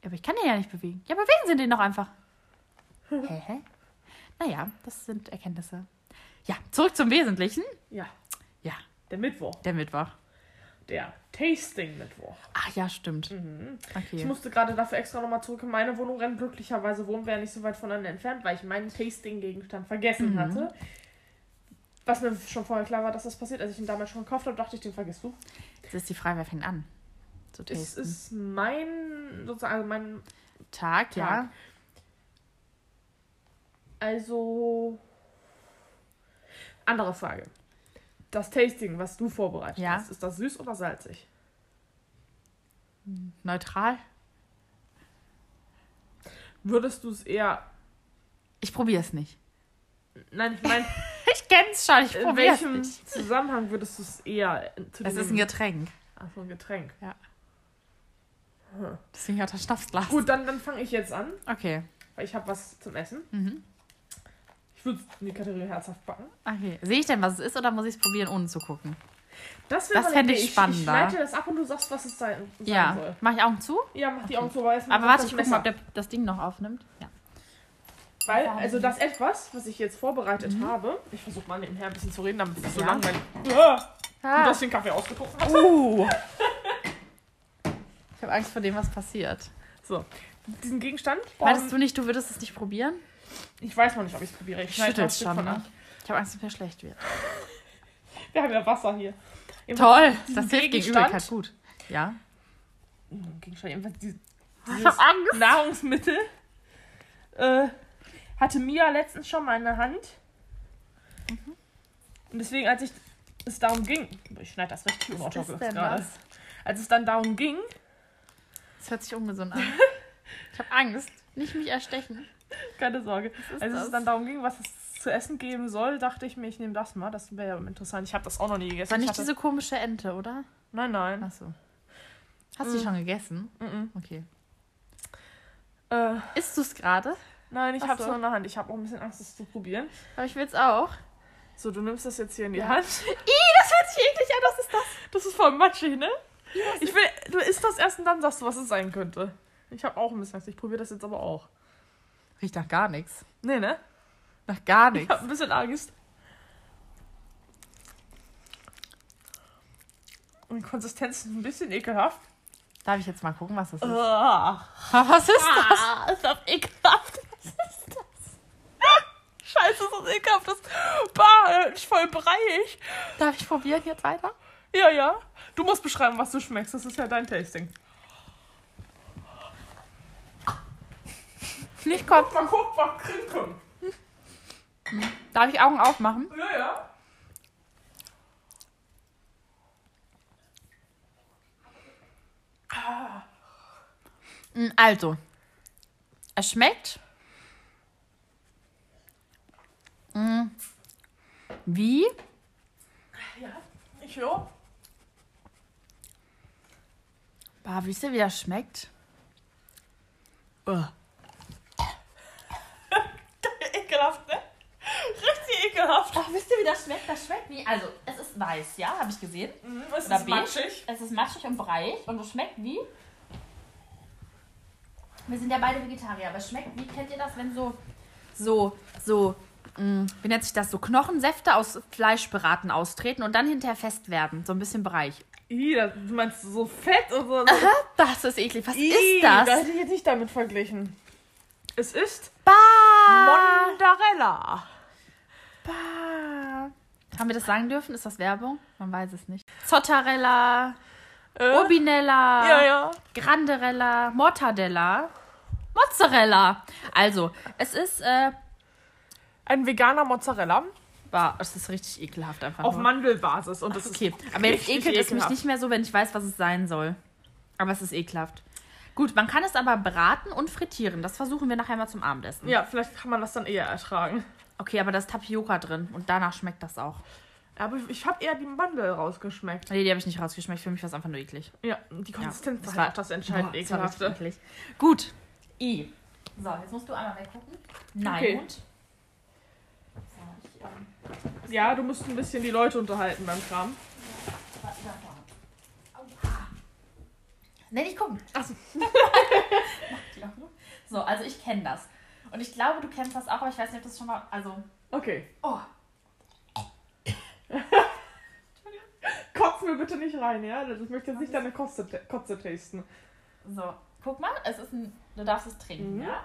Ja, aber ich kann den ja nicht bewegen. Ja, bewegen Sie den doch einfach. Hä? hä? Naja, das sind Erkenntnisse. Ja, zurück zum Wesentlichen. Ja. Ja, Der Mittwoch. der Mittwoch. Der Tasting-Mittwoch. Ach ja, stimmt. Mhm. Ich Okay. musste gerade dafür extra nochmal zurück in meine Wohnung rennen. Glücklicherweise wohnen wir ja nicht so weit voneinander entfernt, weil ich meinen Tasting-Gegenstand vergessen Mhm. hatte. Was mir schon vorher klar war, dass das passiert. Als ich ihn damals schon gekauft habe, dachte ich, den vergisst du. Jetzt ist die Frage, wer fängt an? Zu Es tasten. ist mein, sozusagen mein, Tag, ja. Tag. also, andere Frage. Das Tasting, was du vorbereitet Ja. hast, ist das süß oder salzig? Neutral. Würdest du es eher, Ich probiere es nicht. nein, ich meine, Ich kenn's schon, ich in probiere es welchem nicht. Zusammenhang würdest du es eher zu Es ist ein Getränk. Ach so, ein Getränk. Deswegen hat er Schnapsglas. Gut, dann, dann fange ich jetzt an, Okay. weil ich habe was zum Essen. Mhm. Ich würde es in die Kategorie herzhaft backen. Okay. Sehe ich denn, was es ist, oder muss ich es probieren, ohne zu gucken? Das, Das fände ich spannender. Ich leite das ab und du sagst, was es sein, sein Ja. soll. Mach ich Augen zu? Ja, mach die Augen zu, mal Aber warte, ich guck mal, ob der das Ding noch aufnimmt. Ja. Weil, also das etwas, was ich jetzt vorbereitet habe, ich versuche mal nebenher ein bisschen zu reden, damit es nicht so Ja. langweilig Ah, Du hast den Kaffee ausgetrunken. hast. Uh. Ich habe Angst vor dem, was passiert. So, diesen Gegenstand. Meintest du nicht, du würdest es nicht probieren? Ich weiß noch nicht, ob ich es probiere. Ich ein Stück schon, von ne? Ich habe Angst, dass mir schlecht wird. Wir haben ja Wasser hier. Jedenfalls Toll, das hilft gegen. Übelkeit gut. Ja. diesen Gegenstand, jedenfalls dieses, hab Angst. Nahrungsmittel äh, hatte Mia letztens schon mal in der Hand. Mhm. Und deswegen, als ich es darum ging, ich schneide das richtig denn gerade. das? Als es dann darum ging, Das hört sich ungesund an. Ich habe Angst. Nicht mich erstechen. keine Sorge, als es dann darum ging, was es zu essen geben soll, dachte ich mir, ich nehme das mal. Das wäre ja interessant. Ich habe das auch noch nie gegessen. War Ich nicht hatte, diese komische Ente, oder? nein, nein. Achso. Hast du die Mm. schon gegessen? Mhm. Okay. Äh, Isst du es gerade? nein, ich Ach habe es so. nur in der Hand. Ich habe auch ein bisschen Angst, das zu probieren. Aber ich will es auch. So, du nimmst das jetzt hier in die Ja. Hand. Ih, das hört sich eklig an. Was ist das? Das ist voll matschig, ne? Ich will, du isst das erst und dann sagst du, was es sein könnte. Ich habe auch ein bisschen Angst. Ich probiere das jetzt aber auch. Riecht nach gar nichts. Nee, ne? Nach gar Ich nichts. habe ein bisschen Angst. Und die Konsistenz ist ein bisschen ekelhaft. Darf ich jetzt mal gucken, was das ist? Ah, Was ist das? ist das ekelhaft. Was ist das? Scheiße, ist das ekelhaft. Das bah, ist voll breiig. Darf ich probieren jetzt weiter? Ja, ja. Du musst beschreiben, was du schmeckst. Das ist ja dein Tasting. Nicht kotzen. Mal gucken, was trinken. Darf ich Augen aufmachen? Ja, ja. Mm, Also, es schmeckt mm, wie Ja, ich höre. Bah, wisst ihr, wie das schmeckt? Uh. Ekelhaft, ne? Richtig ekelhaft. Ach, wisst ihr, wie das schmeckt? Das schmeckt wie. Also, es ist weiß, ja, habe ich gesehen. Mhm, es Oder ist beige. matschig. Es ist matschig und breiig und es schmeckt wie. Wir sind ja beide Vegetarier, aber es schmeckt wie, kennt ihr das, wenn so, so, so, mh, wie nennt sich das, so Knochensäfte aus Fleischbraten austreten und dann hinterher fest werden, so ein bisschen Bereich. Ih, das, du meinst so fett und so. Das ist eklig. Was Ih, ist das? Da hätte ich jetzt nicht damit verglichen. Es ist Bah! Mondarella. bah. Haben wir das sagen dürfen? Ist das Werbung? Man weiß es nicht. Zottarella, Äh, Urbinella, ja, ja. Granderella, Mortadella, Mozzarella. Also, es ist, äh, Ein veganer Mozzarella. Bah, es ist richtig ekelhaft einfach. Auf nur. Mandelbasis. Und das okay, ist aber jetzt ekelt es mich nicht mehr so, wenn ich weiß, was es sein soll. Aber es ist ekelhaft. Gut, man kann es aber braten und frittieren. Das versuchen wir nachher mal zum Abendessen. Ja, vielleicht kann man das dann eher ertragen. Okay, aber da ist Tapioca drin und danach schmeckt das auch. Aber ich habe eher die Mandel rausgeschmeckt. Nee, die habe ich nicht rausgeschmeckt. Für mich war es einfach nur eklig. Ja, die Konsistenz das war auch das entscheidend Boah, das ekelhafte. eklig. Gut. I. So, jetzt musst du einmal weggucken. Nein. Okay. Und? So, ich, Ja, du musst ein bisschen die Leute unterhalten beim Kram. Nee, nicht gucken. Achso. So, also ich kenne das. Und ich glaube, du kennst das auch, aber ich weiß nicht, ob das schon mal. Also. Okay. Oh. Kotz mir bitte nicht rein, ja? Ich möchte jetzt nicht deine Kotze, Kotze tasten. So, guck mal, es ist ein. Du darfst es trinken, Mhm. ja?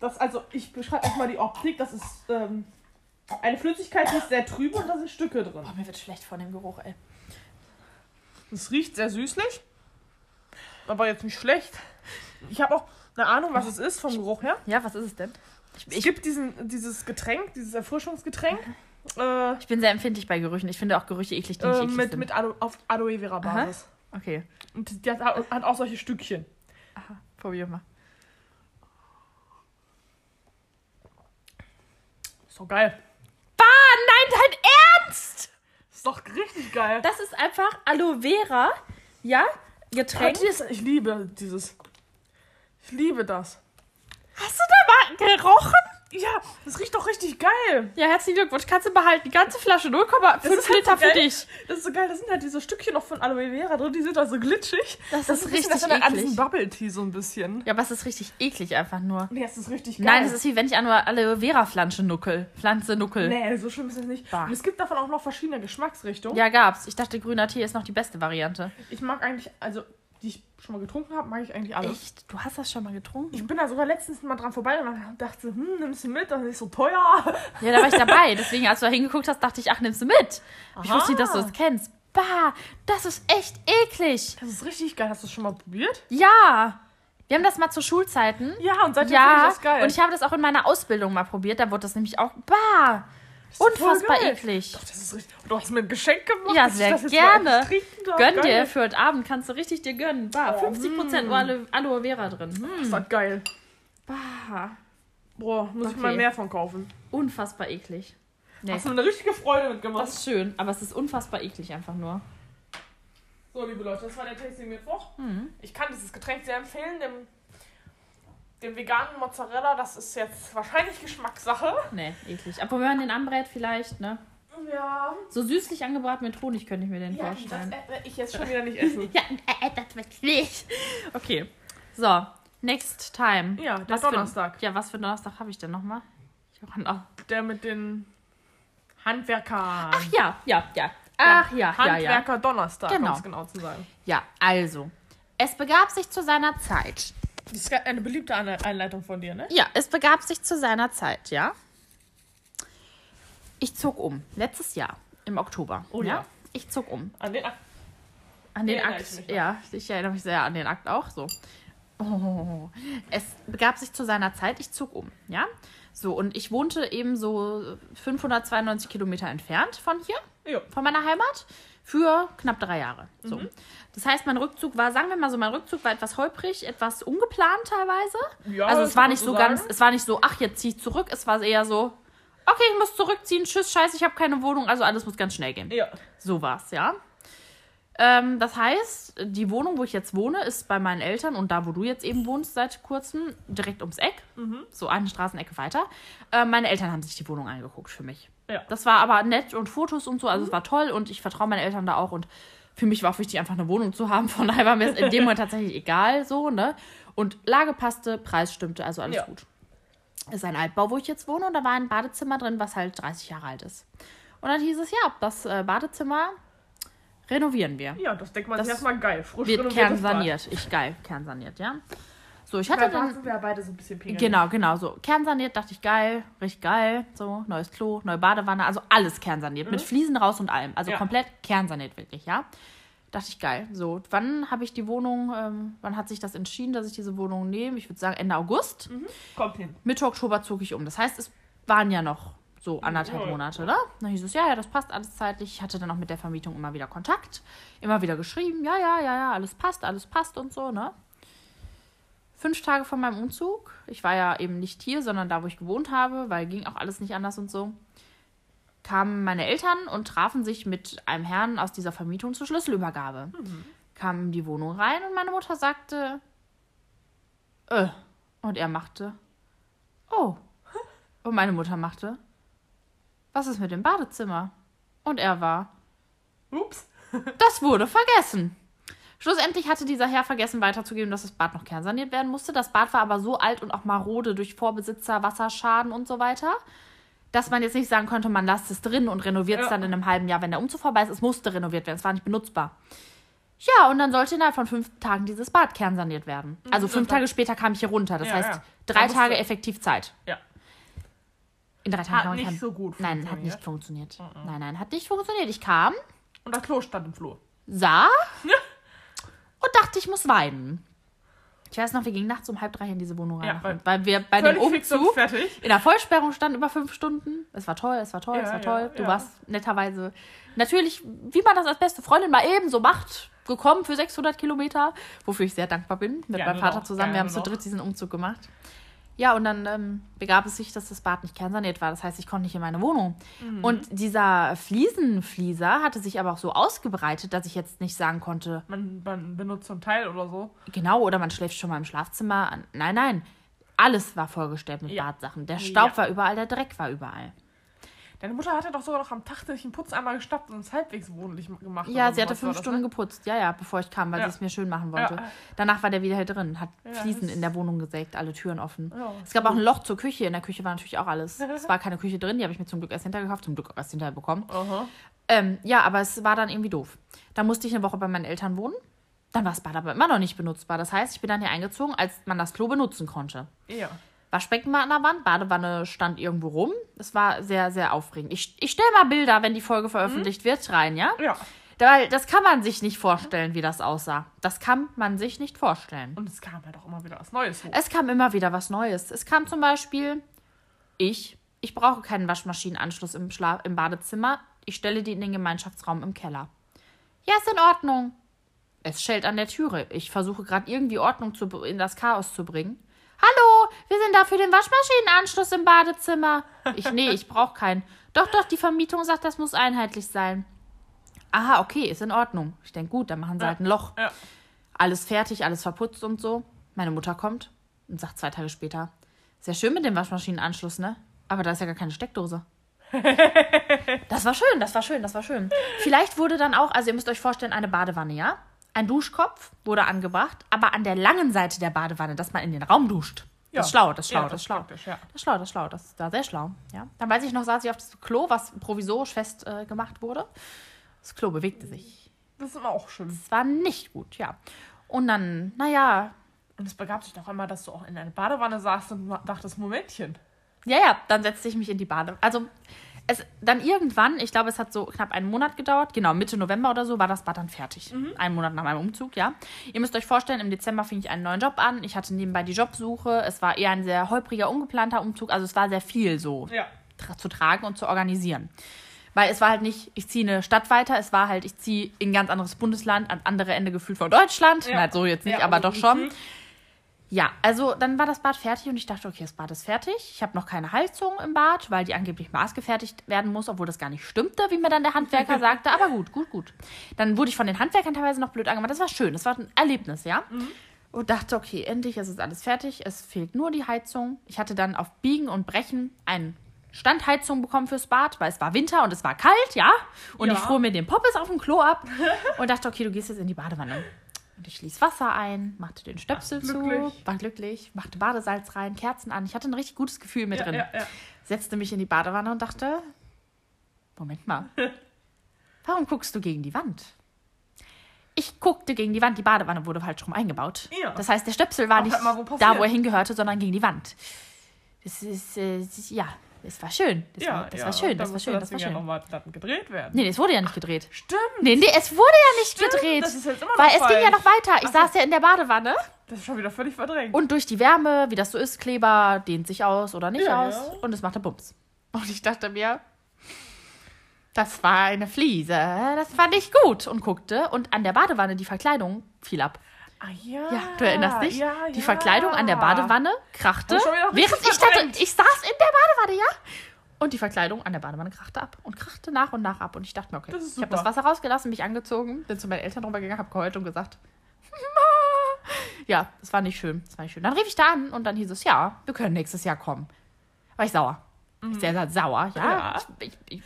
Das, also, ich beschreibe erstmal die Optik. Das ist ähm, eine Flüssigkeit, die ist sehr trübe und da sind Stücke drin. Boah, mir wird schlecht von dem Geruch, ey. Es riecht sehr süßlich, aber jetzt nicht schlecht. Ich habe auch eine Ahnung, was es ist vom Geruch her. Ja, was ist es denn? Ich, Es ich, gibt diesen, dieses Getränk, dieses Erfrischungsgetränk äh, ich bin sehr empfindlich bei Gerüchen. Ich finde auch Gerüche eklig, die nicht äh, eklig mit, sind. mit Alo auf Aloe Vera Basis. Okay, Und die hat, hat auch solche Stückchen. probier mal. Ist doch geil. Ah, nein, dein Ernst! Ist doch richtig geil. Das ist einfach Aloe Vera, ja? Getränk. Ich liebe dieses. Ich liebe das. Hast du da mal gerochen? Ja, das riecht doch richtig geil. Ja, herzlichen Glückwunsch. Kannst du behalten. Die ganze Flasche, 0,5 ist halt Liter so für dich. Das ist so geil. Da sind halt diese Stückchen noch von Aloe Vera drin. Die sind da so glitschig. Das, Das ist ein bisschen- richtig Das erinnert an diesen eklig. Bubble Tea so ein bisschen. Ja, aber es ist richtig eklig einfach nur. Nee, das ist richtig geil. Nein, es ist wie wenn ich an nur Aloe Vera Pflanze nuckel. Pflanze nuckel. Nee, so schlimm ist es nicht. Bah. Und es gibt davon auch noch verschiedene Geschmacksrichtungen. Ja, gab's. Ich dachte, grüner Tee ist noch die beste Variante. Ich mag eigentlich, also die ich schon mal getrunken habe, mag ich eigentlich alle. Echt? Du hast das schon mal getrunken? Ich bin da sogar letztens mal dran vorbeigegangen und dachte, hm, nimmst du mit? Das ist nicht so teuer. Ja, da war ich dabei. Deswegen, als du da hingeguckt hast, dachte ich, ach, nimmst du mit. Ich Aha. wusste nicht, dass du es kennst. Bah, das ist echt eklig. Das ist richtig geil. Hast du das schon mal probiert? Ja. Wir haben das mal zu Schulzeiten. Ja, und seitdem finde Ja, ich das geil. und ich habe das auch in meiner Ausbildung mal probiert. Da wurde das nämlich auch, bah, Das unfassbar eklig. Doch, das ist richtig. Du hast mir ein Geschenk gemacht. Ja, ich sehr gerne. darf. Gönn Geil. dir für heute Abend, kannst du richtig dir gönnen. Bah, 50% mm. Aloe, Aloe Vera drin. Das war geil. Bah, Boah, muss ich Okay. mal mehr von kaufen. unfassbar eklig. Nee, Hast du eine richtige Freude mitgemacht. das ist schön, aber es ist unfassbar eklig einfach nur. So, liebe Leute, das war der Tasting Mittwoch. Mhm. Ich kann dieses Getränk sehr empfehlen. Dem, dem veganen Mozzarella, das ist jetzt wahrscheinlich Geschmackssache. Nee, eklig. Aber wenn man den anbrät vielleicht, ne? Ja. So süßlich angebraten mit Honig könnte ich mir den Ja, das vorstellen. äh, ich jetzt schon wieder nicht essen. Ja, äh, das wird nicht. Okay. So, next time. Ja, der Was für- Donnerstag. Ja, was für Donnerstag habe ich denn nochmal? Ich hab noch. Der mit den Handwerkern. Ach ja, ja, ja. Ach ja, ja, ja. Handwerker Donnerstag, Genau. um es genau zu sagen. Ja, also. Es begab sich zu seiner Zeit. Das ist eine beliebte Einleitung von dir, ne? Ja, es begab sich zu seiner Zeit, ja. Ich zog um. Letztes Jahr, im Oktober. Oh ja. Ich zog um. An den Ak An den Akt. Ja, ich erinnere mich sehr an den Akt auch so. Oh. Es begab sich zu seiner Zeit, ich zog um, ja. So, und ich wohnte eben so 592 Kilometer entfernt von hier, Jo. von meiner Heimat, für knapp drei Jahre. So. Mhm. Das heißt, mein Rückzug war, sagen wir mal so, mein Rückzug war etwas holprig, etwas ungeplant teilweise. Ja, also es war nicht so sagen. ganz, es war nicht so, ach, jetzt zieh ich zurück. Es war eher so, okay, ich muss zurückziehen, tschüss, scheiße, ich habe keine Wohnung, also alles muss ganz schnell gehen. Ja. So war's, ja. Ähm, das heißt, die Wohnung, wo ich jetzt wohne, ist bei meinen Eltern und da, wo du jetzt eben wohnst seit kurzem, direkt ums Eck. Mhm. So eine Straßenecke weiter. Äh, meine Eltern haben sich die Wohnung angeguckt für mich. Ja. Das war aber nett und Fotos und so, also es war toll und ich vertraue meinen Eltern da auch und für mich war auch wichtig, einfach eine Wohnung zu haben. Von daher war mir es in dem Moment tatsächlich egal, so, ne? Und Lage passte, Preis stimmte, also alles Ja. gut. Ist ein Altbau, wo ich jetzt wohne und da war ein Badezimmer drin, was halt 30 Jahre alt ist. Und dann hieß es, ja, das äh, Badezimmer renovieren wir. Ja, das denkt man Das sich erstmal geil. Frisch Wird kernsaniert. Ich geil, kernsaniert, ja. So, ich hatte dann. sind wir ja beide so ein bisschen pingelig. Genau, genau, so. Kernsaniert, dachte ich, geil, richtig geil. So, neues Klo, neue Badewanne, also alles kernsaniert. Mit Fliesen raus und allem. Also Ja. komplett kernsaniert, wirklich, ja. Dachte ich, geil. So, wann habe ich die Wohnung, ähm, wann hat sich das entschieden, dass ich diese Wohnung nehme? Ich würde sagen Ende August. Kommt hin. Mitte Oktober zog ich um. Das heißt, es waren ja noch So anderthalb. Monate, ne? Dann hieß es, ja, ja, das passt alles zeitlich. Ich hatte dann auch mit der Vermietung immer wieder Kontakt. Immer wieder geschrieben, ja, ja, ja, ja, alles passt, alles passt und so, ne? Fünf Tage vor meinem Umzug. Ich war ja eben nicht hier, sondern da, wo ich gewohnt habe, weil ging auch alles nicht anders und so. Kamen meine Eltern und trafen sich mit einem Herrn aus dieser Vermietung zur Schlüsselübergabe. Kamen in die Wohnung rein und meine Mutter sagte, äh. Und er machte, oh. Und meine Mutter machte, was ist mit dem Badezimmer? Und er war, Ups. das wurde vergessen. Schlussendlich hatte dieser Herr vergessen weiterzugeben, dass das Bad noch kernsaniert werden musste. Das Bad war aber so alt und auch marode durch Vorbesitzer, Wasserschaden und so weiter, dass man jetzt nicht sagen konnte, man lasst es drin und renoviert es Ja. dann in einem halben Jahr, wenn der Umzug vorbei ist. Es musste renoviert werden, es war nicht benutzbar. Ja, und dann sollte innerhalb von fünf Tagen dieses Bad kernsaniert werden. Also fünf Tage später kam ich hier runter. Das Ja, heißt, ja. drei Da Tage effektiv Zeit. Ja. In drei Tagen Hat kann man nicht kein- so gut Nein, hat funktioniert. nicht funktioniert. Nein, nein, hat nicht funktioniert. Ich kam, Und das Klo stand im Flur. sah und dachte, ich muss weinen. Ich weiß noch, wir gingen nachts um halb drei in diese Wohnung rein. Ja, weil- weil wir bei dem Umzug fertig. in der Vollsperrung standen über fünf Stunden. Es war toll, es war toll, es Ja, war ja, toll. Du ja. warst netterweise natürlich, wie man das als beste Freundin mal eben so macht, gekommen für 600 Kilometer, wofür ich sehr dankbar bin. Mit meinem Vater noch, zusammen. Wir haben gerne zu noch. dritt diesen Umzug gemacht. Ja, und dann ähm, begab es sich, dass das Bad nicht kernsaniert war. Das heißt, ich konnte nicht in meine Wohnung. Mhm. Und dieser Fliesenflieser hatte sich aber auch so ausgebreitet, dass ich jetzt nicht sagen konnte, Man, man benutzt so ein Teil oder so. genau, oder man schläft schon mal im Schlafzimmer. Nein, nein. Alles war vollgestellt mit Ja. Badsachen. Der Staub Ja. war überall, der Dreck war überall. Deine Mutter hatte doch sogar noch am Tag einen Putz einmal gestappt und es halbwegs wohnlich gemacht. Ja, oder sie hatte fünf das, Stunden ne? geputzt. Ja, ja, bevor ich kam, weil Ja. sie es mir schön machen wollte. Ja. Danach war der wieder hier drin, hat Ja, Fliesen das- in der Wohnung gesägt, alle Türen offen. Es gab auch ein Loch zur Küche. In der Küche war natürlich auch alles. Es war keine Küche drin, die habe ich mir zum Glück erst hinterher gekauft, zum Glück auch erst hinterher bekommen. Ähm, ja, aber es war dann irgendwie doof. Da musste ich eine Woche bei meinen Eltern wohnen. Dann war das Bad aber immer noch nicht benutzbar. Das heißt, ich bin dann hier eingezogen, als man das Klo benutzen konnte. Ja. Waschbecken war an der Wand, Badewanne stand irgendwo rum. Es war sehr, sehr aufregend. Ich, ich stelle mal Bilder, wenn die Folge veröffentlicht wird, rein, ja? Ja. Weil das kann man sich nicht vorstellen, wie das aussah. Das kann man sich nicht vorstellen. Und es kam ja doch immer wieder was Neues hoch. Es kam immer wieder was Neues. Es kam zum Beispiel, ich, ich brauche keinen Waschmaschinenanschluss im, Schla im Badezimmer. Ich stelle die in den Gemeinschaftsraum im Keller. Ja, ist in Ordnung. Es schellt an der Türe. Ich versuche gerade irgendwie Ordnung zu, in das Chaos zu bringen. Wir sind da für den Waschmaschinenanschluss im Badezimmer. Ich, nee, ich brauche keinen. Doch, doch, die Vermietung sagt, das muss einheitlich sein. Aha, okay, ist in Ordnung. Ich denke, gut, dann machen sie Ja. halt ein Loch Ja. alles fertig, alles verputzt und so. Meine Mutter kommt und sagt zwei Tage später, sehr schön mit dem Waschmaschinenanschluss, ne? Aber da ist ja gar keine Steckdose. das war schön, das war schön, das war schön. Vielleicht wurde dann auch, also ihr müsst euch vorstellen, eine Badewanne, ja? Ein Duschkopf wurde angebracht, aber an der langen Seite der Badewanne, dass man in den Raum duscht. Ja. Das ist schlau, das ist schlau, ja, das ist schlau. ja. Das ist schlau, das ist schlau, das ist da sehr schlau, ja. Dann weiß ich noch, saß ich auf das Klo, was provisorisch fest äh, gemacht wurde. Das Klo bewegte sich. Das ist immer auch schön. Es war nicht gut, ja. Und dann, naja, Und es begab sich doch einmal, dass du auch in eine Badewanne saßt und dachtest, Momentchen. Ja, ja, dann setzte ich mich in die Bade. Also, es, dann irgendwann, ich glaube, es hat so knapp einen Monat gedauert, genau, Mitte November oder so, war das Bad dann fertig. Einen Monat nach meinem Umzug, ja. Ihr müsst euch vorstellen, im Dezember fing ich einen neuen Job an. Ich hatte nebenbei die Jobsuche. Es war eher ein sehr holpriger, ungeplanter Umzug. Also, es war sehr viel so Ja. tra zu tragen und zu organisieren. Weil es war halt nicht, ich ziehe eine Stadt weiter, es war halt, ich ziehe in ein ganz anderes Bundesland, ans andere Ende gefühlt von Deutschland. Ja. Na, so jetzt nicht, Ja, aber also doch schon. gefühlt. Ja, also dann war das Bad fertig und ich dachte, okay, das Bad ist fertig. Ich habe noch keine Heizung im Bad, weil die angeblich maßgefertigt werden muss, obwohl das gar nicht stimmte, wie mir dann der Handwerker sagte. Aber gut, gut, gut. Dann wurde ich von den Handwerkern teilweise noch blöd angemacht. Das war schön, das war ein Erlebnis, ja. Und dachte, okay, endlich ist es alles fertig. Es fehlt nur die Heizung. Ich hatte dann auf Biegen und Brechen eine Standheizung bekommen fürs Bad, weil es war Winter und es war kalt, ja. Und Ja. ich fuhr mir den Poppes auf dem Klo ab und dachte, okay, du gehst jetzt in die Badewanne. Und ich ließ Wasser ein, machte den Stöpsel Ach, zu, war glücklich, machte Badesalz rein, Kerzen an. Ich hatte ein richtig gutes Gefühl mit Ja, drin. ja, ja. Setzte mich in die Badewanne und dachte, Moment mal, warum guckst du gegen die Wand? Ich guckte gegen die Wand, die Badewanne wurde falsch rum eingebaut. Das heißt, der Stöpsel war Auch nicht halt wo da, wo er hingehörte, sondern gegen die Wand. Das ist, äh, das ist- ja, das war schön. Das, ja, war, das ja. war schön, das war schön, das war Ding ja schön. nochmal dann gedreht werden. Nee, es wurde ja nicht gedreht. Stimmt. Nee, nee, es wurde ja nicht Stimmt, gedreht. das ist jetzt immer noch weil es ging ja noch weiter. Ich Ach saß ja in der Badewanne Das ist schon wieder völlig verdrängt. und durch die Wärme, wie das so ist, Kleber dehnt sich aus oder nicht Ja, aus ja. und es machte Bums. Und ich dachte mir, das war eine Fliese. Das war nicht gut. Und guckte und an der Badewanne die Verkleidung fiel ab. Ah ja. Ja, du erinnerst dich? Ja, die ja. Verkleidung an der Badewanne krachte, während ich dachte, verdrängt. ich saß in der Badewanne, ja? Und die Verkleidung an der Badewanne krachte ab und krachte nach und nach ab. Und ich dachte mir, okay, ich habe das. Wasser rausgelassen, mich angezogen, bin zu meinen Eltern rübergegangen, habe geheult und gesagt, ja, das war nicht schön, das war nicht schön. Dann rief ich da an und dann hieß es, ja, wir können nächstes Jahr kommen. War ich sauer. Sehr, sehr sauer, ja. Mhm. Ja. Ich, ich, ich,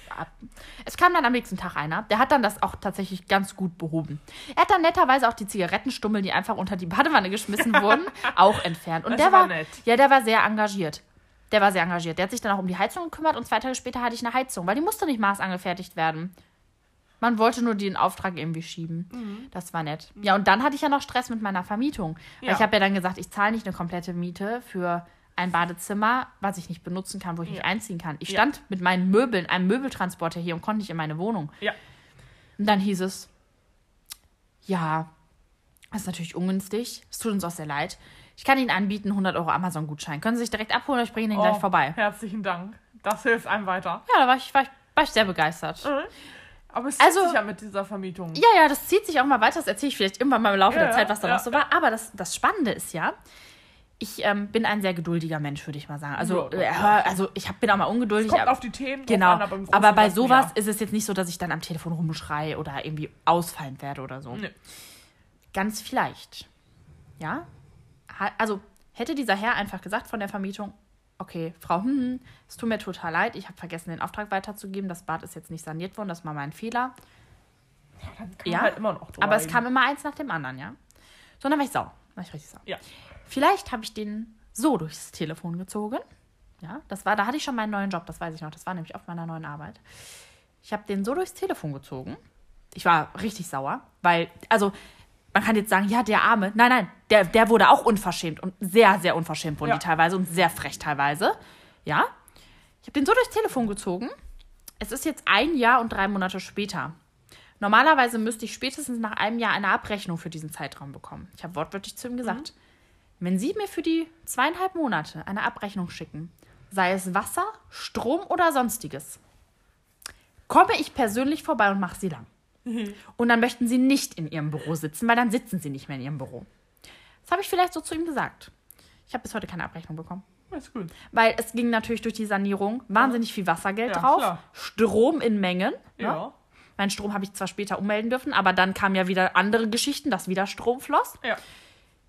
es kam dann am nächsten Tag einer, der hat dann das auch tatsächlich ganz gut behoben. Er hat dann netterweise auch die Zigarettenstummel, die einfach unter die Badewanne geschmissen wurden, auch entfernt. Und Das der war nett. ja, der war sehr engagiert. Der war sehr engagiert. Der hat sich dann auch um die Heizung gekümmert und zwei Tage später hatte ich eine Heizung, weil die musste nicht maßangefertigt werden. Man wollte nur den Auftrag irgendwie schieben. Das war nett. Ja, und dann hatte ich ja noch Stress mit meiner Vermietung. Weil Ja. ich habe ja dann gesagt, ich zahle nicht eine komplette Miete für ein Badezimmer, was ich nicht benutzen kann, wo ich nicht einziehen kann. Ich Ja. stand mit meinen Möbeln, einem Möbeltransporter hier und konnte nicht in meine Wohnung. Ja. Und dann hieß es, ja, das ist natürlich ungünstig. Es tut uns auch sehr leid. Ich kann Ihnen anbieten, 100 Euro Amazon-Gutschein. Können Sie sich direkt abholen oder ich bringe ihn gleich Oh, vorbei. Herzlichen Dank. Das hilft einem weiter. Ja, da war ich, war ich, war ich sehr begeistert. Aber es Also- also, sich ja mit dieser Vermietung. Ja, ja, das zieht sich auch mal weiter. Das erzähle ich vielleicht irgendwann mal im Laufe Ja, der Zeit, was da ja, noch so war. Aber das, das Spannende ist ja, ich ähm, bin ein sehr geduldiger Mensch, würde ich mal sagen. Also, Ja, äh, also ich hab, bin auch mal ungeduldig. Kommt aber- auf die Themen Genau, an, aber aber bei sowas ja. ist es jetzt nicht so, dass ich dann am Telefon rumschreie oder irgendwie ausfallen werde oder so. Nee. Ganz vielleicht. Ja? Also hätte dieser Herr einfach gesagt von der Vermietung, okay, Frau, hm, hm, es tut mir total leid, ich habe vergessen, den Auftrag weiterzugeben, das Bad ist jetzt nicht saniert worden, das war mein Fehler. Dann kann Ja, halt immer noch Aber es kam immer eins nach dem anderen, ja? So, dann war ich sauer. War ich richtig sauer. Ja. Vielleicht habe ich den so durchs Telefon gezogen. Ja, das war, da hatte ich schon meinen neuen Job, das weiß ich noch. Das war nämlich auf meiner neuen Arbeit. Ich habe den so durchs Telefon gezogen. Ich war richtig sauer, weil, also, man kann jetzt sagen, ja, der Arme. Nein, nein, der, der wurde auch unverschämt und sehr, sehr unverschämt wurden Ja. die teilweise und sehr frech teilweise. Ja. Ich habe den so durchs Telefon gezogen. Es ist jetzt ein Jahr und drei Monate später. Normalerweise müsste ich spätestens nach einem Jahr eine Abrechnung für diesen Zeitraum bekommen. Ich habe wortwörtlich zu ihm gesagt, wenn Sie mir für die zweieinhalb Monate eine Abrechnung schicken, sei es Wasser, Strom oder sonstiges, komme ich persönlich vorbei und mache sie lang. Und dann möchten Sie nicht in Ihrem Büro sitzen, weil dann sitzen Sie nicht mehr in Ihrem Büro. Das habe ich vielleicht so zu ihm gesagt. Ich habe bis heute keine Abrechnung bekommen. Ist gut. Weil es ging natürlich durch die Sanierung wahnsinnig viel Wassergeld Ja, drauf, klar. Strom in Mengen. Ne? Ja. Meinen Strom habe ich zwar später ummelden dürfen, aber dann kamen ja wieder andere Geschichten, dass wieder Strom floss. Ja.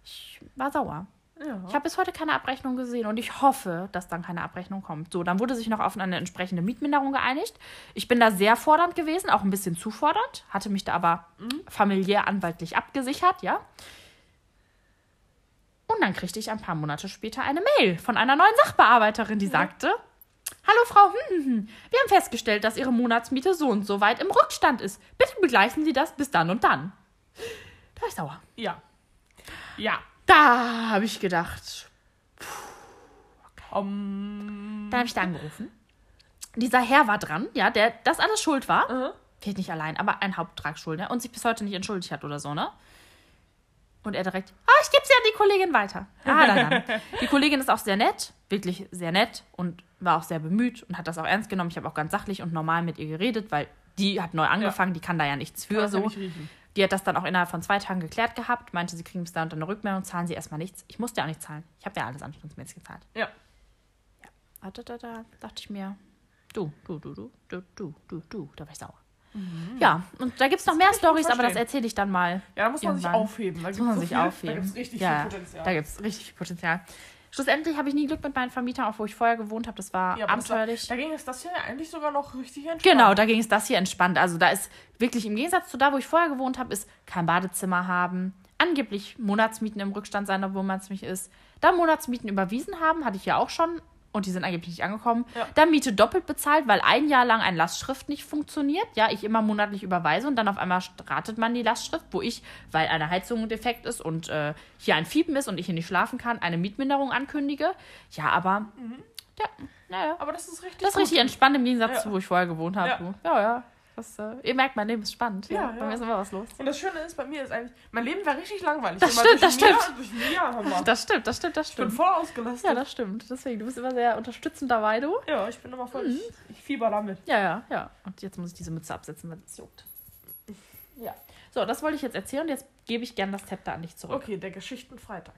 Ich war sauer. Ja. Ich habe bis heute keine Abrechnung gesehen und ich hoffe, dass dann keine Abrechnung kommt. So, dann wurde sich noch auf eine entsprechende Mietminderung geeinigt. Ich bin da sehr fordernd gewesen, auch ein bisschen zu fordernd, hatte mich da aber familiär anwaltlich abgesichert, ja. Und dann kriegte ich ein paar Monate später eine Mail von einer neuen Sachbearbeiterin, die sagte: Hallo Frau, hm, hm, hm. wir haben festgestellt, dass Ihre Monatsmiete so und so weit im Rückstand ist. Bitte begleichen Sie das bis dann und dann. Da war ich sauer. Ja. Ja. Da habe ich gedacht, Um, Dann habe ich da angerufen. Dieser Herr war dran, ja, der das alles schuld war. Mhm. Vielleicht nicht allein, aber ein Haupttragschuld, ne? Und sich bis heute nicht entschuldigt hat oder so, ne? Und er direkt, ah, ich gebe sie an die Kollegin weiter. Ah, dann, dann. Die Kollegin ist auch sehr nett, wirklich sehr nett und war auch sehr bemüht und hat das auch ernst genommen. Ich habe auch ganz sachlich und normal mit ihr geredet, weil die hat neu angefangen, die kann da ja nichts für Kann so. Die hat das dann auch innerhalb von zwei Tagen geklärt gehabt, meinte, sie kriegen bis da und dann eine Rückmeldung, zahlen sie erstmal nichts. Ich musste ja auch nicht zahlen. Ich habe ja alles anstandsmäßig gezahlt. Ja. Ah, da, da, da dachte ich mir, du, du, du, du, du, du, du, du, da war ich sauer. Ja, und da gibt es noch mehr Stories, aber das erzähle ich dann mal. Ja, da muss man sich Irgendwann. aufheben. Da muss man sich viel, aufheben. Da gibt es richtig ja, viel Potenzial. Da gibt es richtig viel Potenzial. Schlussendlich habe ich nie Glück mit meinen Vermietern, auch wo ich vorher gewohnt habe. Das war Ja, aber das war- abenteuerlich. Da ging es das hier eigentlich sogar noch richtig entspannt. Genau, da ging es das hier entspannt. Also da ist wirklich im Gegensatz zu da, wo ich vorher gewohnt habe, ist kein Badezimmer haben, angeblich Monatsmieten im Rückstand sein, obwohl man es nicht ist. Da Monatsmieten überwiesen haben, hatte ich ja auch schon und die sind angeblich nicht angekommen. Ja. Dann Miete doppelt bezahlt, weil ein Jahr lang ein Lastschrift nicht funktioniert. Ja, ich immer monatlich überweise und dann auf einmal ratet man die Lastschrift, wo ich, weil eine Heizung defekt ist und äh, hier ein Fiepen ist und ich hier nicht schlafen kann, eine Mietminderung ankündige. Ja, aber ja, naja. Aber das ist richtig Das ist richtig entspannt im Gegensatz Ja. zu, wo ich vorher gewohnt habe. Ja. Ja, ja. Das, äh, ihr merkt, mein Leben ist spannend. Ja, Bei ja. mir ist immer was los. Und das Schöne ist, bei mir ist eigentlich, mein Leben wäre richtig langweilig. Das stimmt, das stimmt. Das stimmt, das stimmt, das ich bin stimmt. voll ausgelastet. Ja, das stimmt. Deswegen, du bist immer sehr unterstützend dabei, du. Ja, ich bin immer voll. Mhm. Ich, ich fieber damit. Ja, ja, ja. Und jetzt muss ich diese Mütze absetzen, weil es juckt. Ja. So, das wollte ich jetzt erzählen und jetzt gebe ich gern das Zepter an dich zurück. Okay, der Geschichtenfreitag.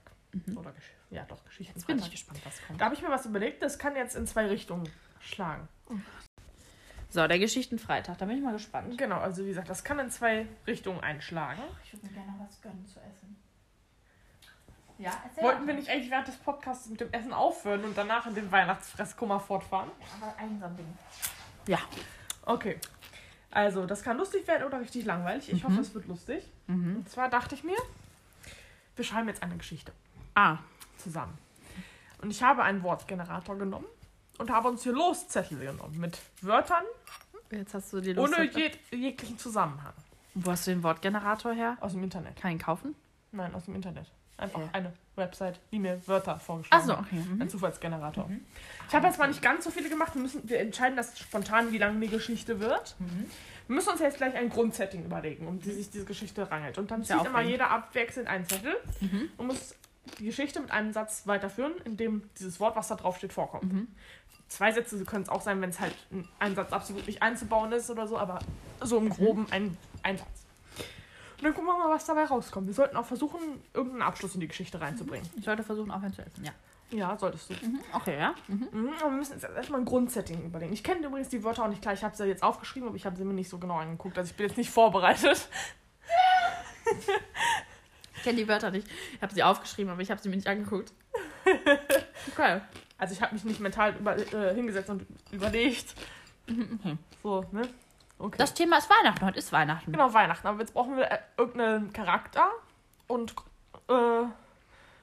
Oder Gesch ja, doch, Jetzt bin Geschichtenfreitag. ich gespannt, was kommt. Da habe ich mir was überlegt, das kann jetzt in zwei Richtungen schlagen. So, der Geschichtenfreitag, da bin ich mal gespannt. Genau, also wie gesagt, das kann in zwei Richtungen einschlagen. Ich würde mir gerne was gönnen zu essen. Ja, erzähl. Wollten wir nicht eigentlich während des Podcasts mit dem Essen aufhören und danach in den Weihnachtsfresskummer fortfahren? Aber einsam bin. Ja. Okay. Also, das kann lustig werden oder richtig langweilig. Ich hoffe, es wird lustig. Mhm. Und zwar dachte ich mir, wir schreiben jetzt eine Geschichte Ah, zusammen. Und ich habe einen Wortgenerator genommen und habe uns hier Loszettel genommen mit Wörtern jetzt hast du die Lust. ohne jeg jeglichen Zusammenhang. Wo hast du den Wortgenerator her? Aus dem Internet. Ihn kaufen? Nein, aus dem Internet. Einfach Okay. eine Website, die mir Wörter vorgeschlagen Achso, hat. okay. Mhm. Ein Zufallsgenerator. Ich habe jetzt mal nicht ganz so viele gemacht. Wir, müssen, wir entscheiden das spontan, wie lang die Geschichte wird. Mhm. Wir müssen uns jetzt gleich ein Grundsetting überlegen, um die sich diese Geschichte rangelt. Und dann ja zieht immer jeder abwechselnd einen Zettel Mhm. und muss die Geschichte mit einem Satz weiterführen, in dem dieses Wort, was da drauf steht, vorkommt. Mhm. Zwei Sätze können es auch sein, wenn es halt ein- Satz absolut nicht einzubauen ist oder so, aber so Mhm. im Groben ein, ein Satz. Und dann gucken wir mal, was dabei rauskommt. Wir sollten auch versuchen, irgendeinen Abschluss in die Geschichte reinzubringen. Ich sollte versuchen, aufhören zu essen, ja. Ja, solltest du. Mhm. Okay, ja. Mhm. Mhm, aber wir müssen jetzt erstmal ein Grundsetting überlegen. Ich kenne übrigens die Wörter auch nicht klar. Ich habe sie jetzt aufgeschrieben, aber ich habe sie mir nicht so genau angeguckt. Also ich bin jetzt nicht vorbereitet. Ich kenne die Wörter nicht. Ich habe sie aufgeschrieben, aber ich habe sie mir nicht angeguckt. Okay. Also ich habe mich nicht mental über, äh, hingesetzt und überlegt. Mhm. So, ne? Okay. Das Thema ist Weihnachten. Heute ist Weihnachten. genau, Weihnachten. Aber jetzt brauchen wir äh, irgendeinen Charakter und äh,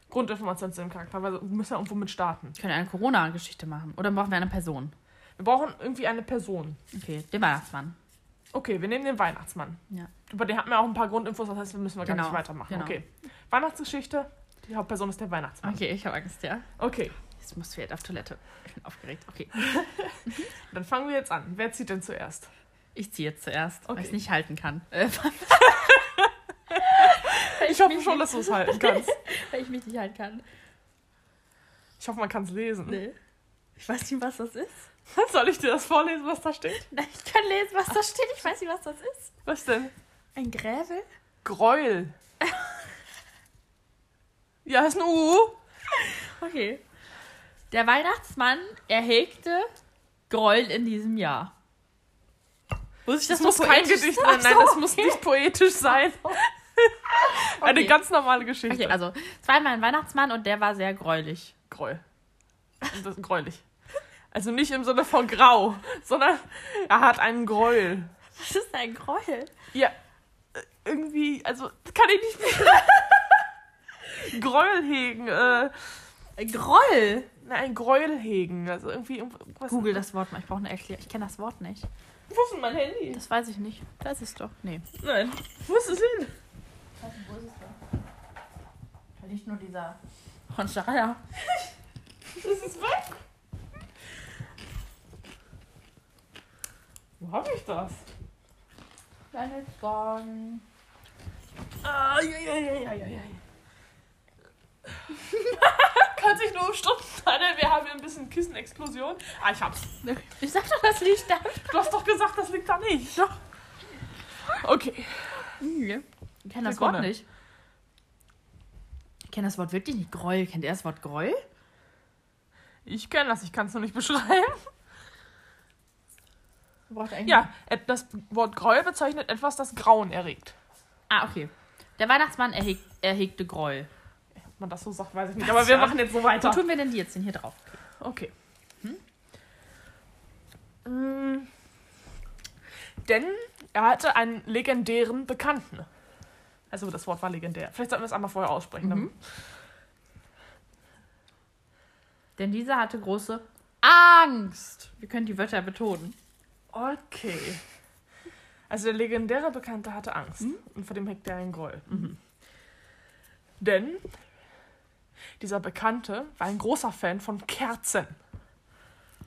Grundinformationen zu dem Charakter, weil wir müssen ja irgendwo mit starten. Wir können eine Corona-Geschichte machen. Oder brauchen wir eine Person? Wir brauchen irgendwie eine Person. Okay, den Weihnachtsmann. Okay, wir nehmen den Weihnachtsmann. Ja. Über den hatten wir auch ein paar Grundinfos, das heißt, wir müssen wir gar Genau, nicht weitermachen. genau. Okay. Weihnachtsgeschichte, die Hauptperson ist der Weihnachtsmann. Okay, ich habe Angst, ja. Okay, Jetzt musst du jetzt auf Toilette. Ich bin aufgeregt. Okay. dann fangen wir jetzt an. Wer zieht denn zuerst? Ich ziehe jetzt zuerst, weil Okay. ich es nicht halten kann. Äh, Ich hoffe schon, dass du es halten kannst. weil ich mich nicht halten kann. Ich hoffe, man kann es lesen. Nee. Ich weiß nicht, was das ist. Soll ich dir das vorlesen, was da steht? Nein, ich kann lesen, was da steht. Ich weiß nicht, was das ist. Was denn? Ein Gräbel? Gräuel. Ja, ist ein U. Okay. Der Weihnachtsmann erhegte Gräuel in diesem Jahr. Muss ich Das, das, muss kein Gedicht sein. Nein, das muss okay. nicht poetisch sein. Eine Okay. ganz normale Geschichte. Okay, also zweimal ein Weihnachtsmann und der war sehr gräulich. Gräuel. Und Das ist gräulich. Also nicht im Sinne von grau, sondern er hat einen Gräuel. Was ist ein Gräuel? Ja, äh, irgendwie, also kann ich nicht mehr. Gräuel hegen, äh, Ein Groll? na, ein Gräuel hegen, also irgendwie irgendwas. Google das Wort mal. Ich brauche eine Erklärung. Ich kenne das Wort nicht. Wo ist denn mein Handy? Das weiß ich nicht. Da ist es doch. Nee. Nein. Wo ist es hin? Ich weiß nicht, wo ist es denn? Da liegt nur dieser Honschaya. Es ist weg. Wo habe ich das? Deine Sorgen. Ah, ja, ja, ja, ja, ja, ja. Kann sich nur um Stunden handeln. Wir haben hier ein bisschen Kissenexplosion. Ah, ich hab's. Ich sag doch, das liegt da. Du hast doch gesagt, das liegt da nicht. Doch. Okay. Ich kenne das Sekunde. Wort nicht. Ich kenne das Wort wirklich nicht. Gräuel. Kennt ihr das Wort Gräuel? Ich kenne das, ich kann es nur nicht beschreiben. Ja, das Wort Gräuel bezeichnet etwas, das Grauen erregt. Ah, okay. Der Weihnachtsmann erheg, erhegte Gräuel. Ob man das so sagt, weiß ich nicht. Aber wir machen jetzt so Wo weiter. tun wir denn die jetzt denn hier drauf? Okay. Mm. Denn er hatte einen legendären Bekannten. Also das Wort war legendär. Vielleicht sollten wir es einmal vorher aussprechen. Mhm. Denn dieser hatte große Angst. Wir können die Wörter betonen. Okay. Also der legendäre Bekannte hatte Angst. Mhm. Und vor dem hegt er einen Groll. Mhm. Denn dieser Bekannte war ein großer Fan von Kerzen.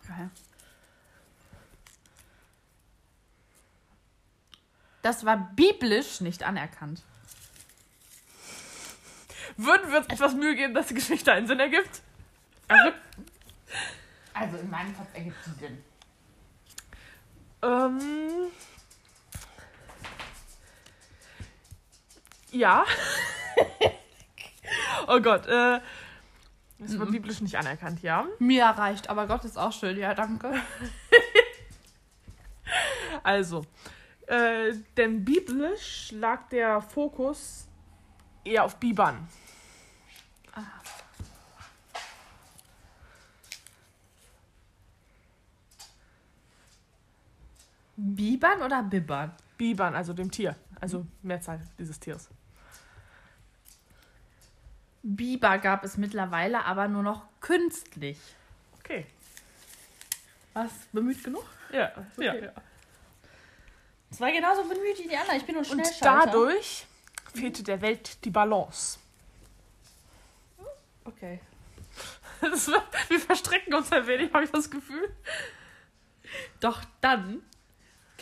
Okay. Das war biblisch nicht anerkannt. Würden wir uns etwas Mühe geben, dass die Geschichte einen Sinn ergibt? Also, Also in meinem Kopf ergibt sie Sinn. Ähm. Ja. oh Gott, äh. Das war Mhm. biblisch nicht anerkannt, ja. Mir reicht, aber Gott ist auch schön. Ja, danke. Also, äh, denn biblisch lag der Fokus eher auf Bibern. Bibern oder Bibbern? Bibern, also dem Tier. Also Mehrzahl dieses Tieres. Biber gab es mittlerweile aber nur noch künstlich. Okay. Was? Bemüht genug? Ja, ja. Okay. Es war genauso bemüht wie die anderen. Ich bin nur Und Schnellschalter. dadurch fehlte der Welt die Balance. Okay. War, wir verstrecken uns ein wenig, habe ich das Gefühl. Doch dann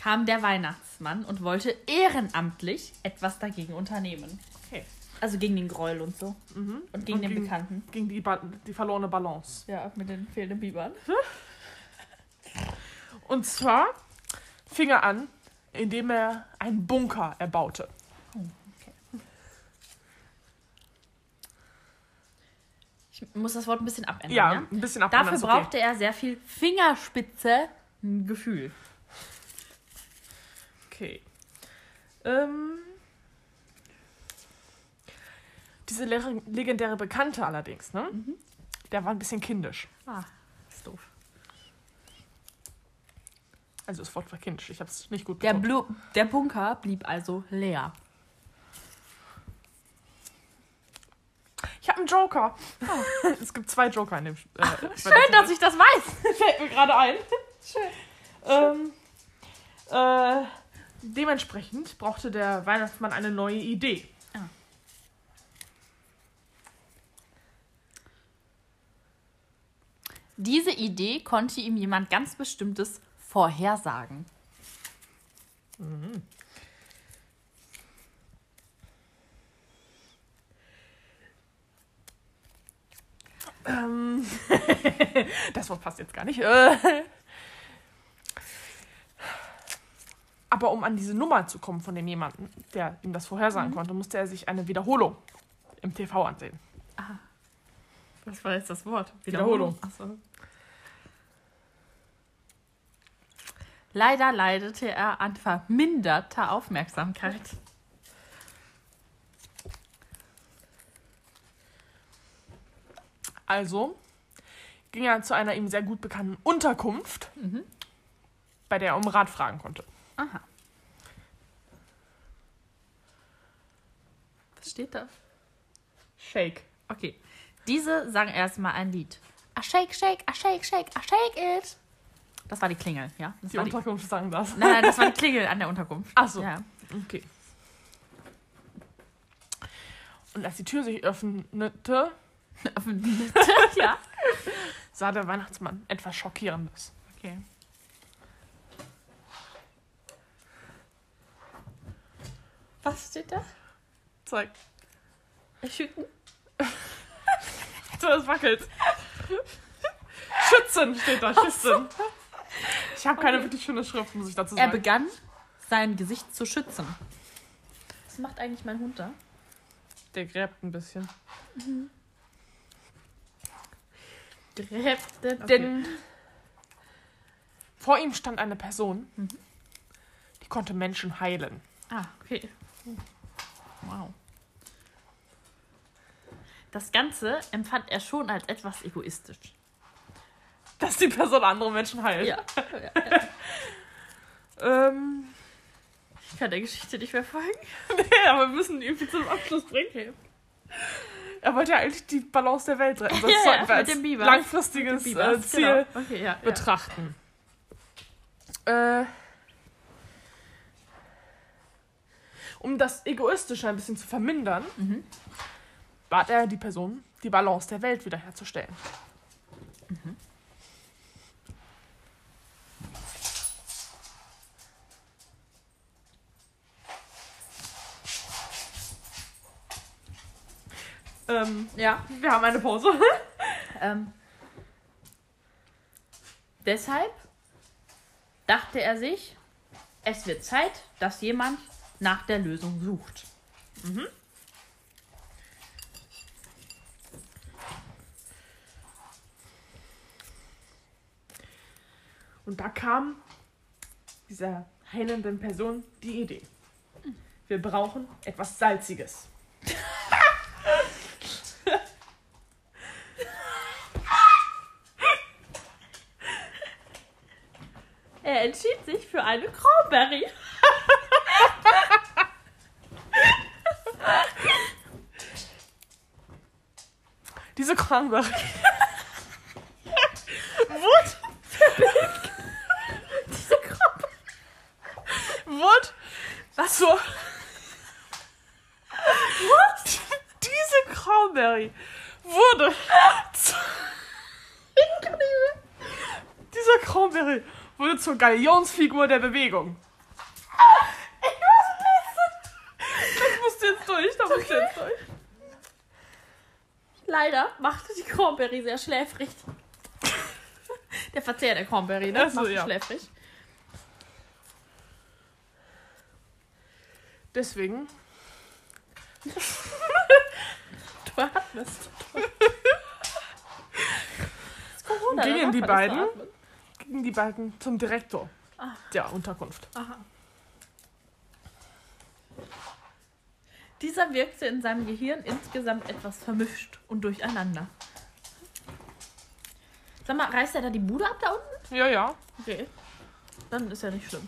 kam der Weihnachtsmann und wollte ehrenamtlich etwas dagegen unternehmen. Okay. Also gegen den Gräuel und so. Mhm. Und gegen den gegen, Bekannten. Gegen die, ba die verlorene Balance. Ja, mit den fehlenden Bibern. Und zwar fing er an, indem er einen Bunker erbaute. Ich muss das Wort ein bisschen abändern. Ja, Ja. ein bisschen ab. Dafür brauchte er sehr viel Fingerspitze Gefühl. Okay. Ähm, diese le legendäre Bekannte allerdings, ne? Mhm. Der war ein bisschen kindisch. Ah, ist doof. Also das Wort war kindisch. Ich habe es nicht gut Der. Blu der Bunker blieb also leer. Ich habe einen Joker. es gibt zwei Joker in dem. Äh, Oh. Schön, dass ich das weiß. Fällt mir gerade ein. Schön. Ähm, äh, dementsprechend brauchte der Weihnachtsmann eine neue Idee. Ah. Diese Idee konnte ihm jemand ganz Bestimmtes vorhersagen. Ähm, das Wort passt jetzt gar nicht. Äh, aber um an diese Nummer zu kommen von dem jemanden, der ihm das vorhersagen konnte, musste er sich eine Wiederholung im TV ansehen. Was war jetzt das Wort? Wiederholung. Achso. Leider leidete er an verminderter Aufmerksamkeit. Also ging er zu einer ihm sehr gut bekannten Unterkunft, bei der er um Rat fragen konnte. Aha. Was steht da? Shake. Okay. Diese sang erstmal ein Lied. A shake, shake, a shake, shake, a shake it. Das war die Klingel, ja? Das Die war die, Unterkunft sagen das. nein, nein, das war die Klingel an der Unterkunft. Ach so. Ja. Okay. Und als die Tür sich öffnete, ja. sah der Weihnachtsmann etwas Schockierendes. Okay. Was steht da? Zeig. Schütten? So, es wackelt. Schützen steht da, Schützen. Ich habe keine Okay. wirklich schöne Schrift, muss ich dazu Er sagen. begann, sein Gesicht zu schützen. Was macht eigentlich mein Hund da? Der gräbt ein bisschen. Gräbt denn? Denn vor ihm stand eine Person, Mhm. die konnte Menschen heilen. Ah, okay. Wow. Das Ganze empfand er schon als etwas egoistisch. Dass die Person andere Menschen heilt. Ja. Ähm, Ich kann der Geschichte nicht mehr folgen. nee, aber wir müssen ihn irgendwie zum Abschluss bringen. Er wollte ja eigentlich die Balance der Welt retten. Das Ja, ja, sollten wir als langfristiges äh, Ziel Genau. Okay, ja, ja. betrachten. Äh, um das Egoistische ein bisschen zu vermindern, mhm. bat er die Person, die Balance der Welt wiederherzustellen. Mhm. Ähm, ja, wir haben eine Pause. ähm, deshalb dachte er sich, es wird Zeit, dass jemand nach der Lösung sucht. Und da kam dieser heilenden Person die Idee. Wir brauchen etwas Salziges. Er entschied sich für eine Cranberry. Diese Cranberry. Wurde. Diese Cranberry. Wurde. Was so? Diese Cranberry wurde. zu- Dieser Cranberry wurde zur Galionsfigur der Bewegung. Das musst du jetzt durch, da musst du jetzt durch. Leider machte die Cranberry sehr schläfrig. Der Verzehr der Cranberry, ne? So, Macht ja. schläfrig. Deswegen Du atmest. Corona, Gingen die beiden? gingen die beiden zum Direktor Ah. der Unterkunft. Aha. Dieser wirkte in seinem Gehirn insgesamt etwas vermischt und durcheinander. Sag mal, reißt er da die Bude ab da unten? Ja, ja. Okay. Dann ist ja nicht schlimm.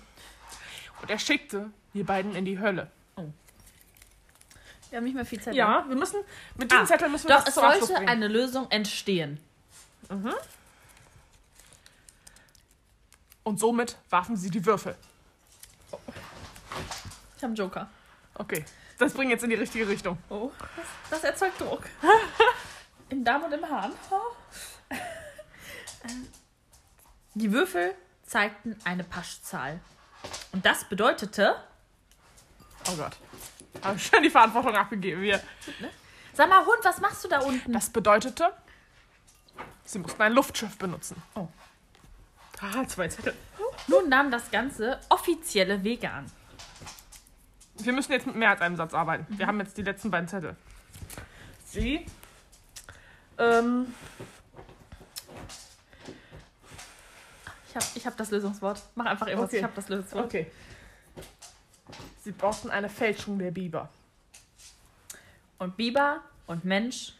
Und er schickte die beiden in die Hölle. Wir haben nicht mehr viel Zeit. Ja, wir müssen, mit diesen Ah, Zetteln müssen wir Doch, das es sollte bringen. eine Lösung entstehen. Und somit warfen sie die Würfel. Ich habe einen Joker. Okay, das bringt jetzt in die richtige Richtung. Oh, das, das erzeugt Druck. Im Darm und im Hahn. Ähm, Die Würfel zeigten eine Paschzahl. Und das bedeutete, Oh Gott. Habe ich schon die Verantwortung abgegeben hier. sag mal, Hund, was machst du da unten? Das bedeutete, sie mussten ein Luftschiff benutzen. Oh. Ah, zwei Zettel. Nun nahm das Ganze offizielle Wege an. Wir müssen jetzt mit mehr als einem Satz arbeiten. Wir haben jetzt die letzten beiden Zettel. Sie. Ähm, Ich habe ich hab das Lösungswort. Mach einfach irgendwas, Okay. ich habe das Lösungswort. okay. Sie brauchten eine Fälschung der Biber. Und Biber und Mensch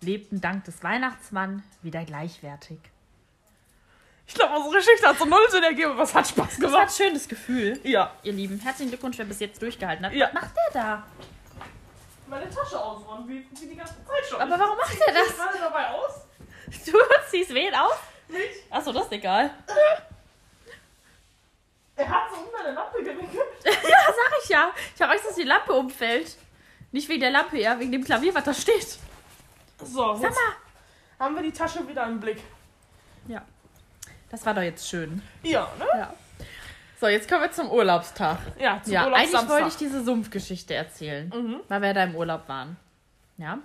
lebten dank des Weihnachtsmann wieder gleichwertig. Ich glaube, unsere Geschichte hat so null Sinn ergeben, aber es hat Spaß Das war ein gemacht. schönes Gefühl, Ja. ihr Lieben. Herzlichen Glückwunsch, wer bis jetzt durchgehalten hat. Ja. Was macht der da? Meine Tasche ausräumen, wie, wie die ganze Zeit schon. Aber warum macht er das? gerade dabei aus? Du ziehst wen auf? Nicht? Achso, das ist egal. Er hat so unter der Lampe gewickelt. ja, sag ich ja. Ich habe Angst, dass die Lampe umfällt. Nicht wegen der Lampe, ja, wegen dem Klavier, was da steht. So, Sag jetzt mal. haben wir die Tasche wieder im Blick. Ja. Das war doch jetzt schön. Ja, ne? Ja. So, jetzt kommen wir zum Urlaubstag. Ja, zum ja, eigentlich wollte ich diese Sumpfgeschichte erzählen, Mhm. weil wir da im Urlaub waren. Ja.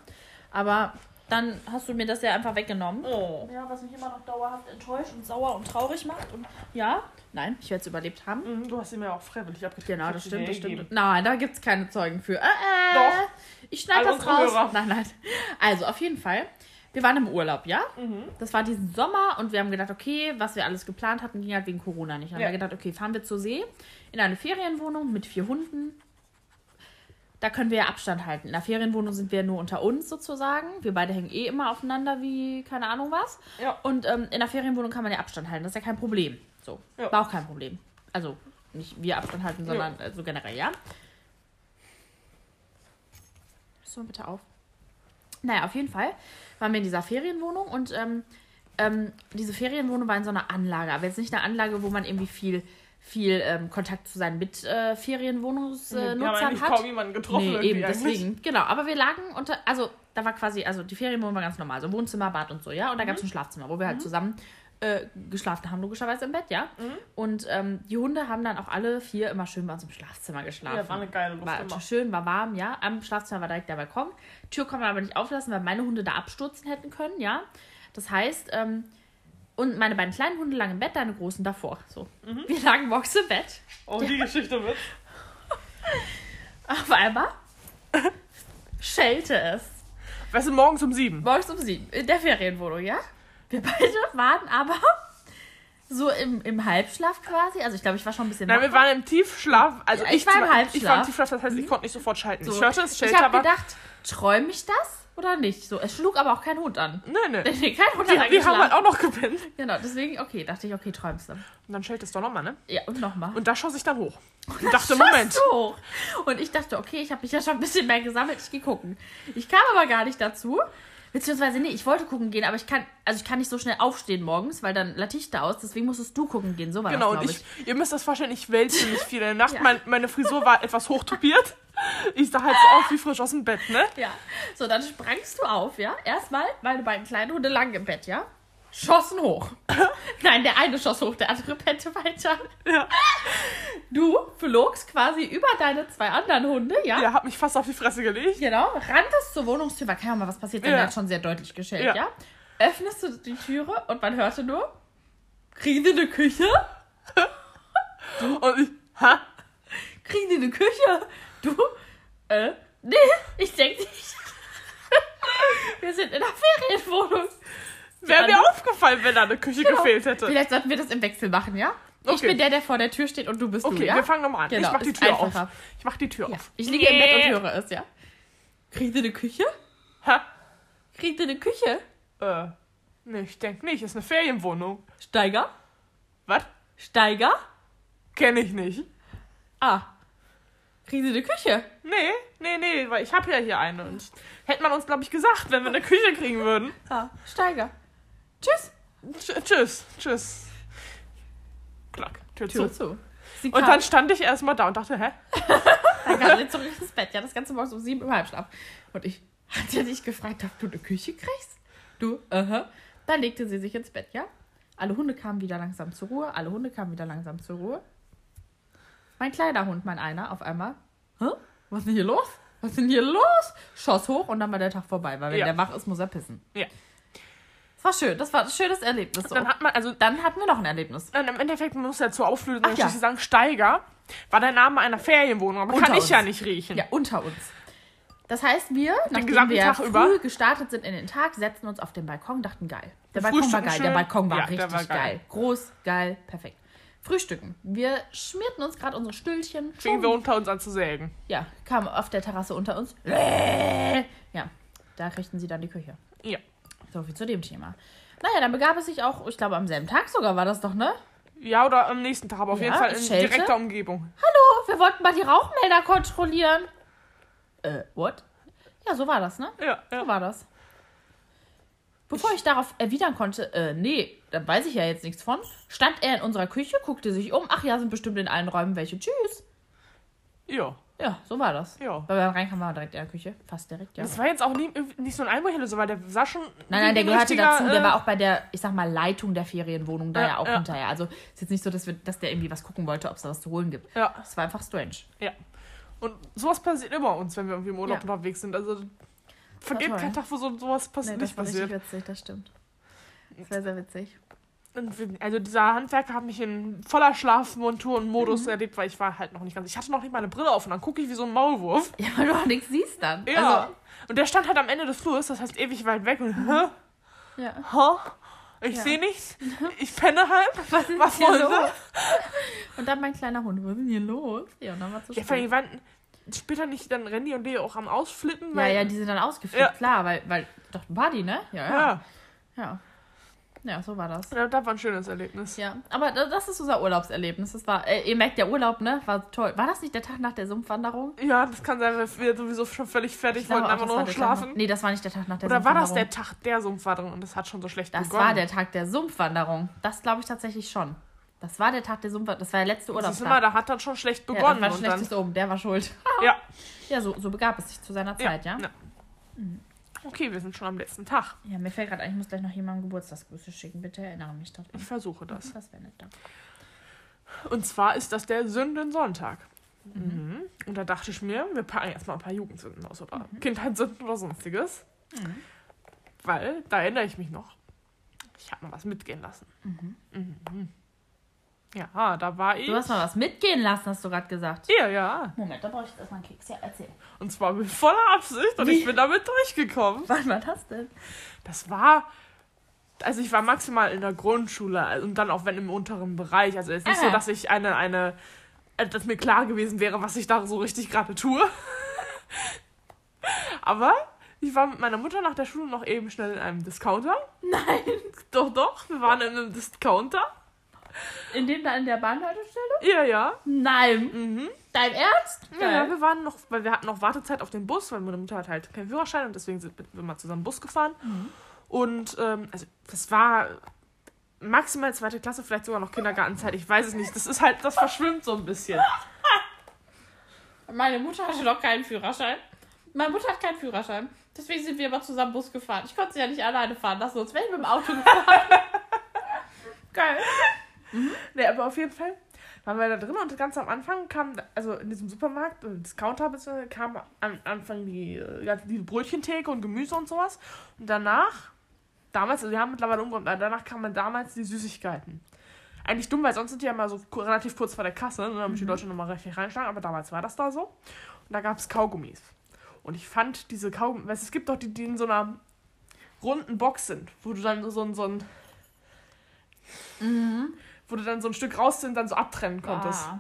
Aber dann hast du mir das ja einfach weggenommen. Oh. Ja, was mich immer noch dauerhaft enttäuscht und sauer und traurig macht. Und ja, nein, ich werde es überlebt haben. Mhm, Du hast sie mir auch freiwillig abgetreten. Genau, Ich das stimmt, das stimmt. Nein, da gibt es keine Zeugen für. Äh, äh. Doch. Ich schneide das raus. Hörer. Nein, nein. Also, auf jeden Fall. Wir waren im Urlaub, ja? Mhm. Das war diesen Sommer und wir haben gedacht, okay, was wir alles geplant hatten, ging halt wegen Corona nicht. Dann Ja. haben wir gedacht, okay, fahren wir zur See in eine Ferienwohnung mit vier Hunden. Da können wir ja Abstand halten. In der Ferienwohnung sind wir nur unter uns sozusagen. Wir beide hängen eh immer aufeinander wie keine Ahnung was. Ja. Und ähm, in der Ferienwohnung kann man ja Abstand halten. Das ist ja kein Problem. So. Ja. War auch kein Problem. Also nicht wir Abstand halten, sondern äh, so generell, ja. Mal bitte auf? Naja, auf jeden Fall waren wir in dieser Ferienwohnung und ähm, ähm, diese Ferienwohnung war in so einer Anlage. Aber jetzt nicht eine Anlage, wo man irgendwie viel, viel ähm, Kontakt zu seinen wir haben Mitferienwohnungsnutzern eigentlich hat. kaum jemanden getroffen. Nee, eben, eigentlich. deswegen. Genau, aber wir lagen unter, also da war quasi, also die Ferienwohnung war ganz normal, so Wohnzimmer, Bad und so, ja. Und da gab es ein Schlafzimmer, wo wir halt zusammen äh, geschlafen haben, logischerweise im Bett, ja. Mhm. Und ähm, die Hunde haben dann auch alle vier immer schön bei uns im Schlafzimmer geschlafen. Ja, war eine geile Luft War immer. schön, war warm, ja. Am Schlafzimmer war direkt der Balkon. Tür kann man aber nicht auflassen, weil meine Hunde da abstürzen hätten können, ja. Das heißt, ähm, und meine beiden kleinen Hunde lagen im Bett, deine großen davor. So. Mhm. Wir lagen morgens im Bett. Oh, die Geschichte wird. Auf einmal schellte es. Weißt du, morgens um sieben. Morgens um sieben. In der Ferienwohnung, ja? Wir beide waren aber so im, im Halbschlaf quasi. Also ich glaube, ich war schon ein bisschen Nein, wir waren im Tiefschlaf. Also Ja, ich, ich war im zum- Ich war Halbschlaf. im Tiefschlaf, das heißt, ich konnte nicht sofort schalten. So. Ich hörte es, Ich schellte habe gedacht, träume ich das oder nicht? So, es schlug aber auch kein Hund an. Nein, nein. Nee, kein Hund Wir, hat wir haben halt auch noch gepennt. Genau, deswegen, okay, dachte ich, okay, träumst du. Und dann schellte es doch nochmal, ne? Ja, und nochmal. Und da schoss ich dann hoch. Und dachte, Moment. So. Und ich dachte, okay, ich habe mich ja schon ein bisschen mehr gesammelt, ich gehe gucken. Ich kam aber gar nicht dazu. Beziehungsweise, nee, ich wollte gucken gehen, aber ich kann, also ich kann nicht so schnell aufstehen morgens, weil dann latiche ich da aus, deswegen musstest du gucken gehen. So war Genau, das, und glaube ich, ich. ihr müsst das vorstellen, ich wälze nicht viel in der Nacht. Ja. Mein, meine Frisur war etwas hochtopiert. Ich sah halt so aus wie frisch aus dem Bett, ne? Ja. So, dann sprangst du auf, ja. Erstmal, meine beiden kleinen Hunde lagen im Bett, ja. Schossen hoch. Nein, der eine schoss hoch, der andere pennte weiter. Ja. Du flogst quasi über deine zwei anderen Hunde, ja. Ja, hab mich fast auf die Fresse gelegt. Genau, ranntest zur Wohnungstür, weil keine Ahnung, was passiert, denn Ja. der hat schon sehr deutlich geschellt, ja. Ja. Öffnest du die Türe und man hörte nur, kriegen die eine Küche? Und ich, ha? Kriegen die eine Küche? Du? Äh, nee, ich denke nicht. Wir sind in der Ferienwohnung. Wäre mir aufgefallen, wenn da eine Küche Genau. gefehlt hätte. Vielleicht sollten wir das im Wechsel machen, ja? Ich Okay. bin der, der vor der Tür steht und du bist Okay, du, ja? wir fangen nochmal an. Genau, ich mach die Tür einfacher. auf. Ich mach die Tür ja. auf. Ich liege im Bett und Nee. höre es, ja? Kriegen Sie eine Küche? Ha? Kriegen Sie eine Küche? Äh, nee, ich denke nicht. Ist eine Ferienwohnung. Steiger? Was? Steiger? Kenne ich nicht. Ah. Kriegen Sie eine Küche? Nee, nee, nee, weil ich habe ja hier eine. Und hätte man uns, glaube ich, gesagt, wenn wir eine Küche kriegen würden. Ah, Steiger. Tschüss. Tsch tschüss, tschüss. Klack, Tür, Tür zu. zu. Und dann stand ich erstmal da und dachte, hä? Dann kam sie zurück ins Bett. Ja, das ganze morgens um sieben im Halbschlaf. Und ich hatte dich gefragt, ob du eine Küche kriegst? Du, aha. Dann legte sie sich ins Bett, ja? Alle Hunde kamen wieder langsam zur Ruhe. Alle Hunde kamen wieder langsam zur Ruhe. Mein kleiner Hund, mein einer, auf einmal. Hä? Was ist denn hier los? Was ist denn hier los? Schoss hoch und dann war der Tag vorbei, weil wenn Ja. der wach ist, muss er pissen. Ja. Das war schön. Das war ein schönes Erlebnis. So. Dann hat man, also, Dann hatten wir noch ein Erlebnis. dann im Endeffekt, man muss ja zur Auflösung Ach natürlich ja. sagen, Steiger war der Name einer Ferienwohnung, aber Unter kann ich uns. ja nicht riechen. Ja, unter uns. Das heißt, wir, nachdem wir Tag früh über? gestartet sind in den Tag, setzten uns auf den Balkon, dachten geil. Der Balkon war geil, der. Balkon war Ja, richtig war geil. geil. Groß, geil, perfekt. Frühstücken. Wir schmierten uns gerade unsere Stühlchen. Fingen wir unter uns an zu sägen. Ja, kam auf der Terrasse unter uns. Ja, da kriegten sie dann die Küche. Ja. So viel zu dem Thema. Naja, dann begab es sich auch, ich glaube am selben Tag sogar war das doch, ne? Ja, oder am nächsten Tag, aber auf Ja, jeden Fall in es schellte. direkter Umgebung. Oh, wir wollten mal die Rauchmelder kontrollieren. Äh, what? Ja, so war das, ne? Ja, So ja. war das. Bevor ich darauf erwidern konnte, äh, nee, da weiß ich ja jetzt nichts von, stand er in unserer Küche, guckte sich um. Ach ja, sind bestimmt in allen Räumen welche. Tschüss. Ja. Ja, so war das. Ja. Weil wir reinkamen, wir direkt in der Küche. Fast direkt, ja. Das war jetzt auch nie, nicht so ein Einbruch so, weil der sah schon. Nein, nein, der gehörte dazu. Der äh, war auch bei der, ich sag mal, Leitung der Ferienwohnung da Ja, ja, auch ja. hinterher. Also ist jetzt nicht so, dass, wir, dass der irgendwie was gucken wollte, ob es da was zu holen gibt. Ja, Es war einfach strange. ja. Und sowas passiert immer uns, wenn wir irgendwie im Urlaub Ja. unterwegs sind. Also vergeht kein Tag, wo so, sowas pass Nee, nicht das war passiert. richtig witzig, das stimmt. Das wäre sehr witzig. Also dieser Handwerker hat mich in voller Schlafmontur und Modus Mhm. erlebt, weil ich war halt noch nicht ganz. Ich hatte noch nicht meine Brille auf und dann gucke ich wie so ein Maulwurf. Ja, weil du auch nichts siehst dann. Ja. Also, und der stand halt am Ende des Flurs, das heißt ewig weit weg und hä? ja. Hä? Ich Ja. sehe nichts. Ich penne halt. Was ist Was hier los? Und dann mein kleiner Hund, was ist denn hier los? Ja, und dann war es so Ja, spät. waren später nicht dann Randy und Leo auch am Ausflippen. Ja, ja, die sind dann ausgeflippt, Ja. klar, weil, weil, doch, war die, ne? Ja, ja. ja. Ja, ja so war das. Ja, das war ein schönes Erlebnis. Ja, aber da- das ist unser Urlaubserlebnis. Das war, äh, ihr merkt, der Urlaub, ne, war toll. War das nicht der Tag nach der Sumpfwanderung? Ja, das kann sein, weil wir sowieso schon völlig fertig wollten, einfach das nur noch Tag schlafen. Nach, nee, das war nicht der Tag nach der Oder war das Sumpfwanderung. der Tag der Sumpfwanderung und das hat schon so schlecht Das begonnen? war der Tag der Sumpfwanderung. Das glaube ich tatsächlich schon. Das war der Tag der Sumpfwanderung. Das war der letzte Das ist immer, da hat dann schon schlecht ja, das begonnen. war schlechtes oben, der war schuld. ja, Ja, so, so begab es sich zu seiner ja, Zeit, ja? ja. Okay, wir sind schon am letzten Tag. Ja, mir fällt gerade ein, ich muss gleich noch jemandem Geburtstagsgrüße schicken. Bitte erinnere mich daran. Ich versuche das. Das wäre nett, danke. Und zwar ist das der Sündensonntag. Mhm. Und da dachte ich mir, wir packen jetzt mal ein paar Jugendsünden aus oder Kindheitssünden oder sonstiges. Mhm. Weil, da erinnere ich mich noch, ich habe mal was mitgehen lassen. Mhm. Ja, da war ich. Du hast mal was mitgehen lassen, hast du gerade gesagt. Ja, ja. Moment, da brauche ich jetzt erstmal einen Keks. Ja, erzähl. Und zwar mit voller Absicht und Wie? ich bin damit durchgekommen. Wann war das denn? Das war. Also ich war maximal in der Grundschule also- und dann auch wenn im unteren Bereich. Also es ist nicht so, dass ich eine, eine, äh, dass mir klar gewesen wäre, was ich da so richtig gerade tue. Aber ich war mit meiner Mutter nach der Schule noch eben schnell in einem Discounter. Nein. Doch, doch, wir waren in einem Discounter. In dem da in der Bahnhaltestelle? Ja, ja. Nein. Mhm. Dein Ernst? Ja, ja, wir waren noch, weil wir hatten noch Wartezeit auf den Bus, weil meine Mutter hat halt keinen Führerschein und deswegen sind wir mal zusammen Bus gefahren. Und ähm, also das war maximal zweite Klasse, vielleicht sogar noch Kindergartenzeit, ich weiß es nicht. Das ist halt, das verschwimmt so ein bisschen. Meine Mutter hatte noch keinen Führerschein. Meine Mutter hat keinen Führerschein. Deswegen sind wir immer zusammen Bus gefahren. Ich konnte sie ja nicht alleine fahren lassen, sonst wäre ich mit dem Auto gefahren. Geil. Ne, aber auf jeden Fall waren wir da drin und ganz am Anfang kam, also in diesem Supermarkt, äh, Discounter, kam am Anfang die, äh, ganze- die Brötchentheke und Gemüse und sowas. Und danach, damals, also wir haben mittlerweile umgeräumt, aber danach kamen damals die Süßigkeiten. Eigentlich dumm, weil sonst sind die ja mal so relativ kurz vor der Kasse, ne, damit die Leute nochmal richtig reinschlagen, aber damals war das da so. Und da gab es Kaugummis. Und ich fand diese Kaugummis, weißt, du, es gibt doch die, die in so einer runden Box sind, wo du dann so ein, so ein wo du dann so ein Stück raus und dann so abtrennen konntest. Ah.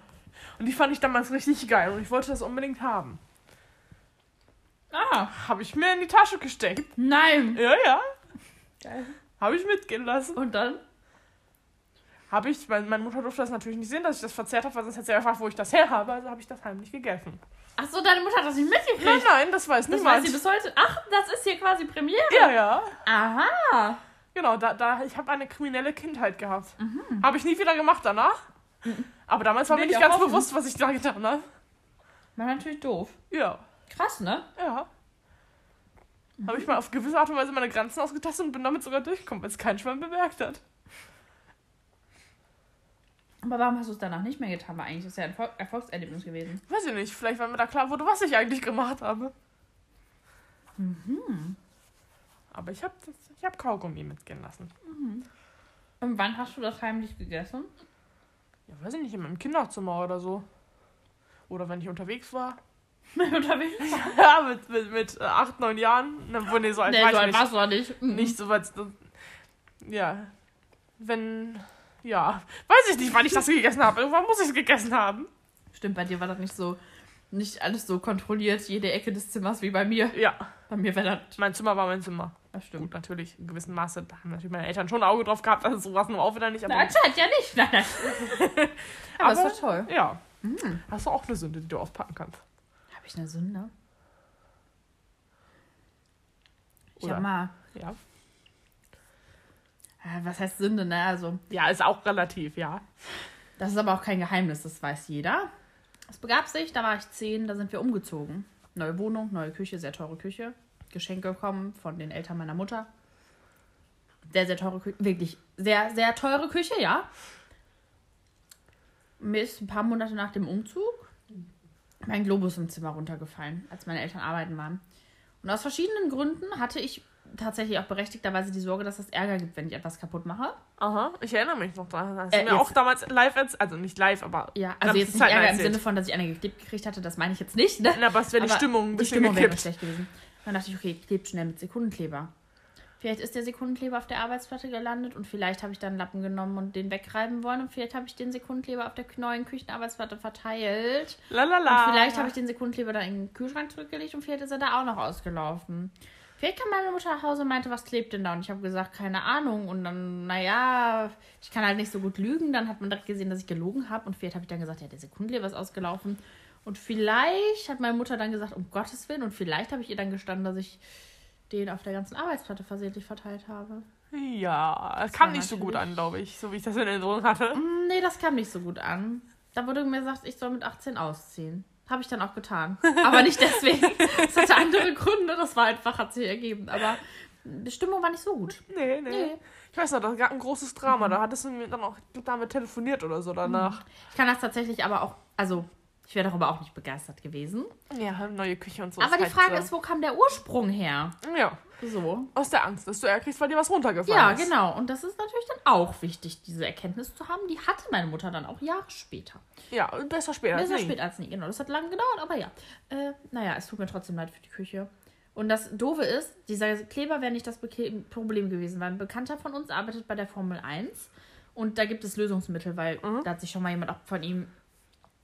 Und die fand ich damals richtig geil und ich wollte das unbedingt haben. ah. Habe ich mir in die Tasche gesteckt. Nein. Ja, ja. Geil. Habe ich mitgehen lassen. Und dann? Habe ich, weil meine Mutter durfte das natürlich nicht sehen, dass ich das verzehrt habe, weil sonst hätte sie gefragt, wo ich das her habe. Also habe ich das heimlich gegessen. Ach so, deine Mutter hat das nicht Nein, mitgekriegt. nein, das weiß Das niemand. weiß sie bis heute. Ach, das ist hier quasi Premiere. ja, ja. Aha. Genau, da, da, ich habe eine kriminelle Kindheit gehabt. Mhm. Habe ich nie wieder gemacht danach. Aber damals war mir nicht ganz hoffen. bewusst, was ich da getan habe. War natürlich doof. Ja, Krass, ne? ja. Habe ich mal auf gewisse Art und Weise meine Grenzen ausgetestet und bin damit sogar durchgekommen, weil es kein Schwein bemerkt hat. Aber warum hast du es danach nicht mehr getan? Weil eigentlich ist ja ein Erfolg Erfolgserlebnis gewesen. Weiß ich nicht, vielleicht weil mir da klar wurde, was ich eigentlich gemacht habe. Aber ich habe ich hab Kaugummi mitgehen lassen. Und wann hast du das heimlich gegessen? Ja, weiß ich nicht, in meinem Kinderzimmer oder so. Oder wenn ich unterwegs war. Unterwegs? ja, mit, mit, mit äh, acht, neun Jahren. Wo, nee, so alt Nee, war so alt warst du auch nicht. Mhm. Nicht so weit. Ja. Wenn. Ja. Weiß ich nicht, wann ich das gegessen habe. Irgendwann muss ich es gegessen haben. Stimmt, bei dir war das nicht so, nicht alles so kontrolliert, jede Ecke des Zimmers wie bei mir. Ja. Bei mir wäre das. Mein Zimmer war mein Zimmer. Das stimmt. Gut, natürlich, in gewissem Maße, da haben natürlich meine Eltern schon ein Auge drauf gehabt, dass sowas nur auch wieder nicht. Aber, Na, anscheinend ja nicht. Nein, nein. Aber, Aber- es war toll. ja. Mhm. Hast du auch eine Sünde, die du auspacken kannst? Habe ich eine Sünde? Ich Oder- hab mal. Ja. Äh, Was heißt Sünde, ne? Also, Ja, ist auch relativ, ja. das ist aber auch kein Geheimnis, das weiß jeder. Es begab sich, da war ich zehn, da sind wir umgezogen. Neue Wohnung, neue Küche, sehr teure Küche. Geschenke kommen von den Eltern meiner Mutter. Sehr, sehr teure Küche. Wirklich sehr, sehr teure Küche, ja. Mir ist ein paar Monate nach dem Umzug mein Globus im Zimmer runtergefallen, als meine Eltern arbeiten waren. Und aus verschiedenen Gründen hatte ich tatsächlich auch berechtigterweise die Sorge, dass es Ärger gibt, wenn ich etwas kaputt mache. Aha, ich erinnere mich noch dran. Hast Äh, mir jetzt- auch damals live also nicht live, aber. Ja, also jetzt nicht Ärger im. Sinne von, dass ich eine geklebt gekriegt hatte, das meine ich jetzt nicht. Ne? Na, aber es wäre die Stimmung ein Die bisschen Stimmung wäre schlecht gewesen. Dann dachte ich, okay, ich klebe schnell mit Sekundenkleber. Vielleicht ist der Sekundenkleber auf der Arbeitsplatte gelandet und vielleicht habe ich dann einen Lappen genommen und den wegreiben wollen und vielleicht habe ich den Sekundenkleber auf der neuen Küchenarbeitsplatte verteilt. Lalala. Und vielleicht habe ich den Sekundenkleber dann in den Kühlschrank zurückgelegt und vielleicht ist er da auch noch ausgelaufen. Vielleicht kam meine Mutter nach Hause und meinte, was klebt denn da? Und ich habe gesagt, keine Ahnung. Und dann, naja, ich kann halt nicht so gut lügen. Dann hat man direkt gesehen, dass ich gelogen habe. Und vielleicht habe ich dann gesagt, ja, der Sekundenkleber ist ausgelaufen. Und vielleicht hat meine Mutter dann gesagt, um Gottes Willen. Und vielleicht habe ich ihr dann gestanden, dass ich den auf der ganzen Arbeitsplatte versehentlich verteilt habe. Ja, es Das kam nicht so gut an, glaube ich, so wie ich das in Erinnerung hatte. Mm, Nee, das kam nicht so gut an. Da wurde mir gesagt, ich soll mit 18 ausziehen. Habe ich dann auch getan. Aber nicht deswegen. Es hatte andere Gründe. Das war einfach, hat sich ergeben. Aber die Stimmung war nicht so gut. Nee, nee, Nee. Ich weiß noch, das gab ein großes Drama. Da hattest du mir dann auch damit telefoniert oder so danach. Ich kann das tatsächlich aber auch, also ich wäre darüber auch nicht begeistert gewesen. Ja, neue Küche und so. aber die halt, Frage äh, ist, wo kam der Ursprung her? Ja, So. aus der Angst, dass du Ärger kriegst, weil dir was runtergefallen Ja, ist. genau. Und das ist natürlich dann auch wichtig, diese Erkenntnis zu haben. Die hatte meine Mutter dann auch Jahre später. Ja, besser später als Besser nie. spät als nie, genau. Das hat lange gedauert, aber ja. Äh, naja, es tut mir trotzdem leid für die Küche. Und das Doofe ist, dieser Kleber wäre nicht das Problem gewesen, weil ein Bekannter von uns arbeitet bei der Formel 1 und da gibt es Lösungsmittel, weil da hat sich schon mal jemand auch von ihm,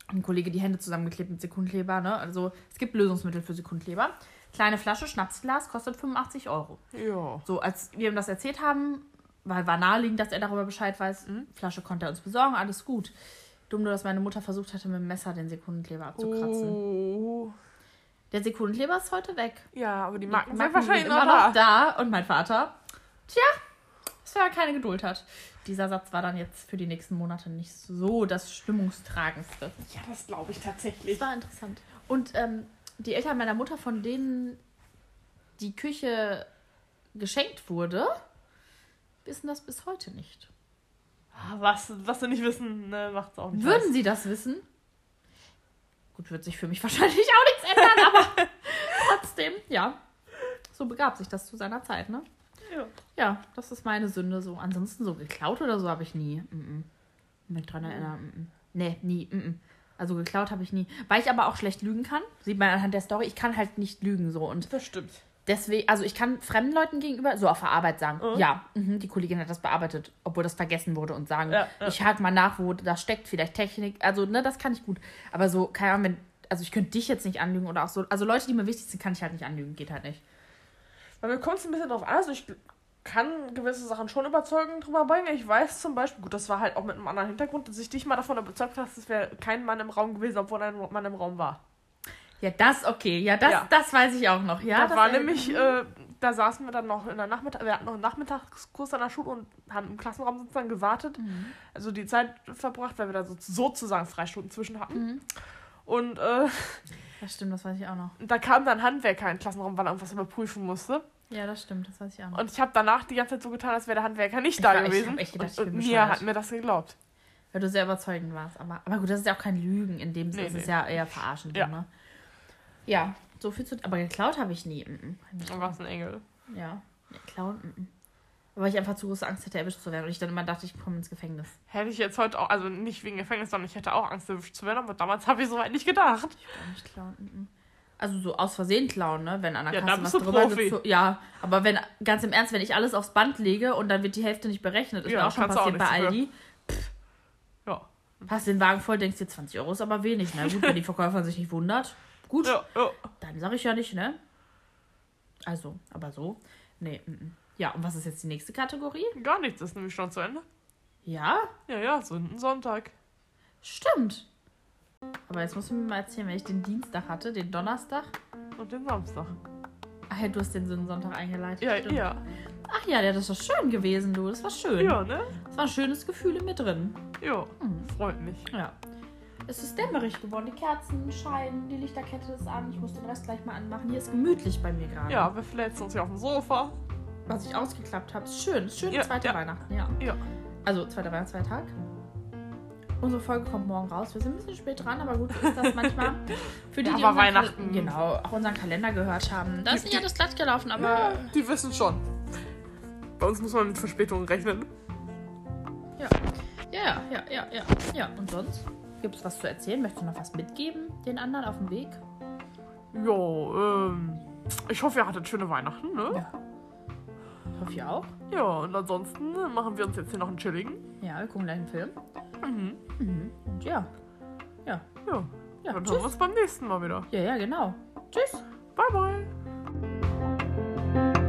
ein Kollege, die Hände zusammengeklebt mit Sekundkleber, ne? Also es gibt Lösungsmittel für Sekundkleber. Kleine Flasche, Schnapsglas, kostet 85 Euro. Ja. So, als wir ihm das erzählt haben, weil war naheliegend, dass er darüber Bescheid weiß, Flasche konnte er uns besorgen, alles gut. Dumm nur, dass meine Mutter versucht hatte, mit dem Messer den Sekundenkleber abzukratzen. Oh. Der Sekundenkleber ist heute weg. Ja, aber die Die Marken sind Marken wahrscheinlich sind noch immer da. noch da. Und mein Vater, tja, er keine Geduld hat. Dieser Satz war dann jetzt für die nächsten Monate nicht so das Stimmungstragendste. Ja, das glaube ich tatsächlich. Das war interessant. Und ähm, die Eltern meiner Mutter, von denen die Küche geschenkt wurde, wissen das bis heute nicht. Ah, Was, was sie nicht wissen, ne, macht's auch nicht. Würden sie das wissen? Gut, wird sich für mich wahrscheinlich auch nichts ändern, aber trotzdem, ja. So begab sich das zu seiner Zeit, ne? Ja. Ja, das ist meine Sünde so. Ansonsten so geklaut oder so habe ich nie. Mm -mm. Mich dran erinnern. Mm -mm. Nee, nie. Mm. Also geklaut habe ich nie. Weil ich aber auch schlecht lügen kann. Sieht man anhand der Story. Ich kann halt nicht lügen so. Und Das stimmt. deswegen, also ich kann fremden Leuten gegenüber so auf der Arbeit sagen, Mhm. ja, mhm, die Kollegin hat das bearbeitet, obwohl das vergessen wurde und sagen, Ja, ja. ich hake mal nach, wo das steckt, vielleicht Technik. Also, ne, das kann ich gut. Aber so, keine Ahnung, wenn, also ich könnte dich jetzt nicht anlügen oder auch so. Also Leute, die mir wichtig sind, kann ich halt nicht anlügen. Geht halt nicht. Bei mir kommt es ein bisschen drauf an. Also ich kann gewisse Sachen schon überzeugend drüber bringen. Ich weiß zum Beispiel, gut, das war halt auch mit einem anderen Hintergrund, dass ich dich mal davon überzeugt habe, es wäre kein Mann im Raum gewesen, obwohl ein Mann im Raum war. Ja, das, okay. Ja, das, Ja. das weiß ich auch noch. Ja, das das war nämlich, äh, da saßen wir dann noch in der Nachmittag, wir hatten noch einen Nachmittagskurs an der Schule und haben im Klassenraum sozusagen gewartet. Mhm. Also die Zeit verbracht, weil wir da so, sozusagen Freistunden zwischen hatten. Mhm. Und äh, Das stimmt, das weiß ich auch noch. da kam dann Handwerker in den Klassenraum, weil er irgendwas überprüfen musste. Ja, das stimmt, das weiß ich auch noch. Und ich habe danach die ganze Zeit so getan, als wäre der Handwerker nicht Ich da war- ich gewesen. hab echt gedacht, ich und und Mia bescheuert. hat mir das geglaubt. Weil du sehr überzeugend warst. Aber, aber gut, das ist ja auch kein Lügen in dem Sinne. Nee, Das ist nee. ja eher verarschen. Ja. So, ne? ja, so viel zu. Aber geklaut habe ich nie. Mm, mm. Du warst ein Engel. Ja, nee, klauen. Mm, Aber ich einfach zu große Angst hätte, erwischt zu werden. Und ich dann immer dachte, ich komme ins Gefängnis. Hätte ich jetzt heute auch, also nicht wegen Gefängnis, sondern ich hätte auch Angst, erwischt zu werden, aber damals habe ich so weit nicht gedacht. Ich auch nicht klauen. mm, mm. Also so aus Versehen klauen, ne? Wenn an der Ja, Kasse was drüber Profi. gezo- Ja, aber wenn, ganz im Ernst, wenn ich alles aufs Band lege und dann wird die Hälfte nicht berechnet, ist Ja, mir auch schon du auch passiert bei Aldi. Ja. Hast den Wagen voll, denkst dir 20 Euro ist aber wenig. Na gut, wenn die Verkäuferin sich nicht wundert. Gut, Ja, ja. dann sage ich ja nicht, ne? Also, aber so. Nee, mm, mm. Ja, und was ist jetzt die nächste Kategorie? Gar nichts ist nämlich schon zu Ende. Ja, Ja, ja, Sündensonntag. stimmt. Aber jetzt musst du mir mal erzählen, wenn ich den Dienstag hatte, den Donnerstag. Und den Samstag. Ach ja, du hast den Sonntag eingeleitet. Ja, stimmt. ja. Ach ja, das ist schön gewesen, du. Das war schön. Ja, ne? Das war ein schönes Gefühl in mir drin. Ja, Hm. freut mich. Ja. Es ist dämmerig geworden. Die Kerzen scheinen, die Lichterkette ist an. Ich muss den Rest gleich mal anmachen. Hier ist gemütlich bei mir gerade. Ja, wir verletzen uns hier auf dem Sofa. Was ich ausgeklappt habe. Ist schön. Ist schön, Ja, zweite ja. Weihnachten, ja. Ja. Also, zweiter Weihnachtsfeiertag. Unsere Folge kommt morgen raus. Wir sind ein bisschen spät dran, aber gut ist das manchmal. Für die, Ja, die aber unseren Kal- Weihnachten. genau, auch unseren Kalender gehört haben. Da ist nicht alles glatt gelaufen, aber die wissen schon. Bei uns muss man mit Verspätungen rechnen. ja. Ja, ja, ja, ja. Ja, und sonst? Gibt es was zu erzählen? Möchtest du noch was mitgeben den anderen auf dem Weg? Ja, ähm. Ich hoffe, ihr hattet schöne Weihnachten, ne? Ja. Hoffe ich auch. Ja, und ansonsten machen wir uns jetzt hier noch einen chilligen. Ja, wir gucken gleich einen Film. Mhm. Mhm. Und ja. Ja. Ja. ja Dann tschüss. hören wir uns beim nächsten Mal wieder. Ja, ja, genau. Tschüss. Bye, bye.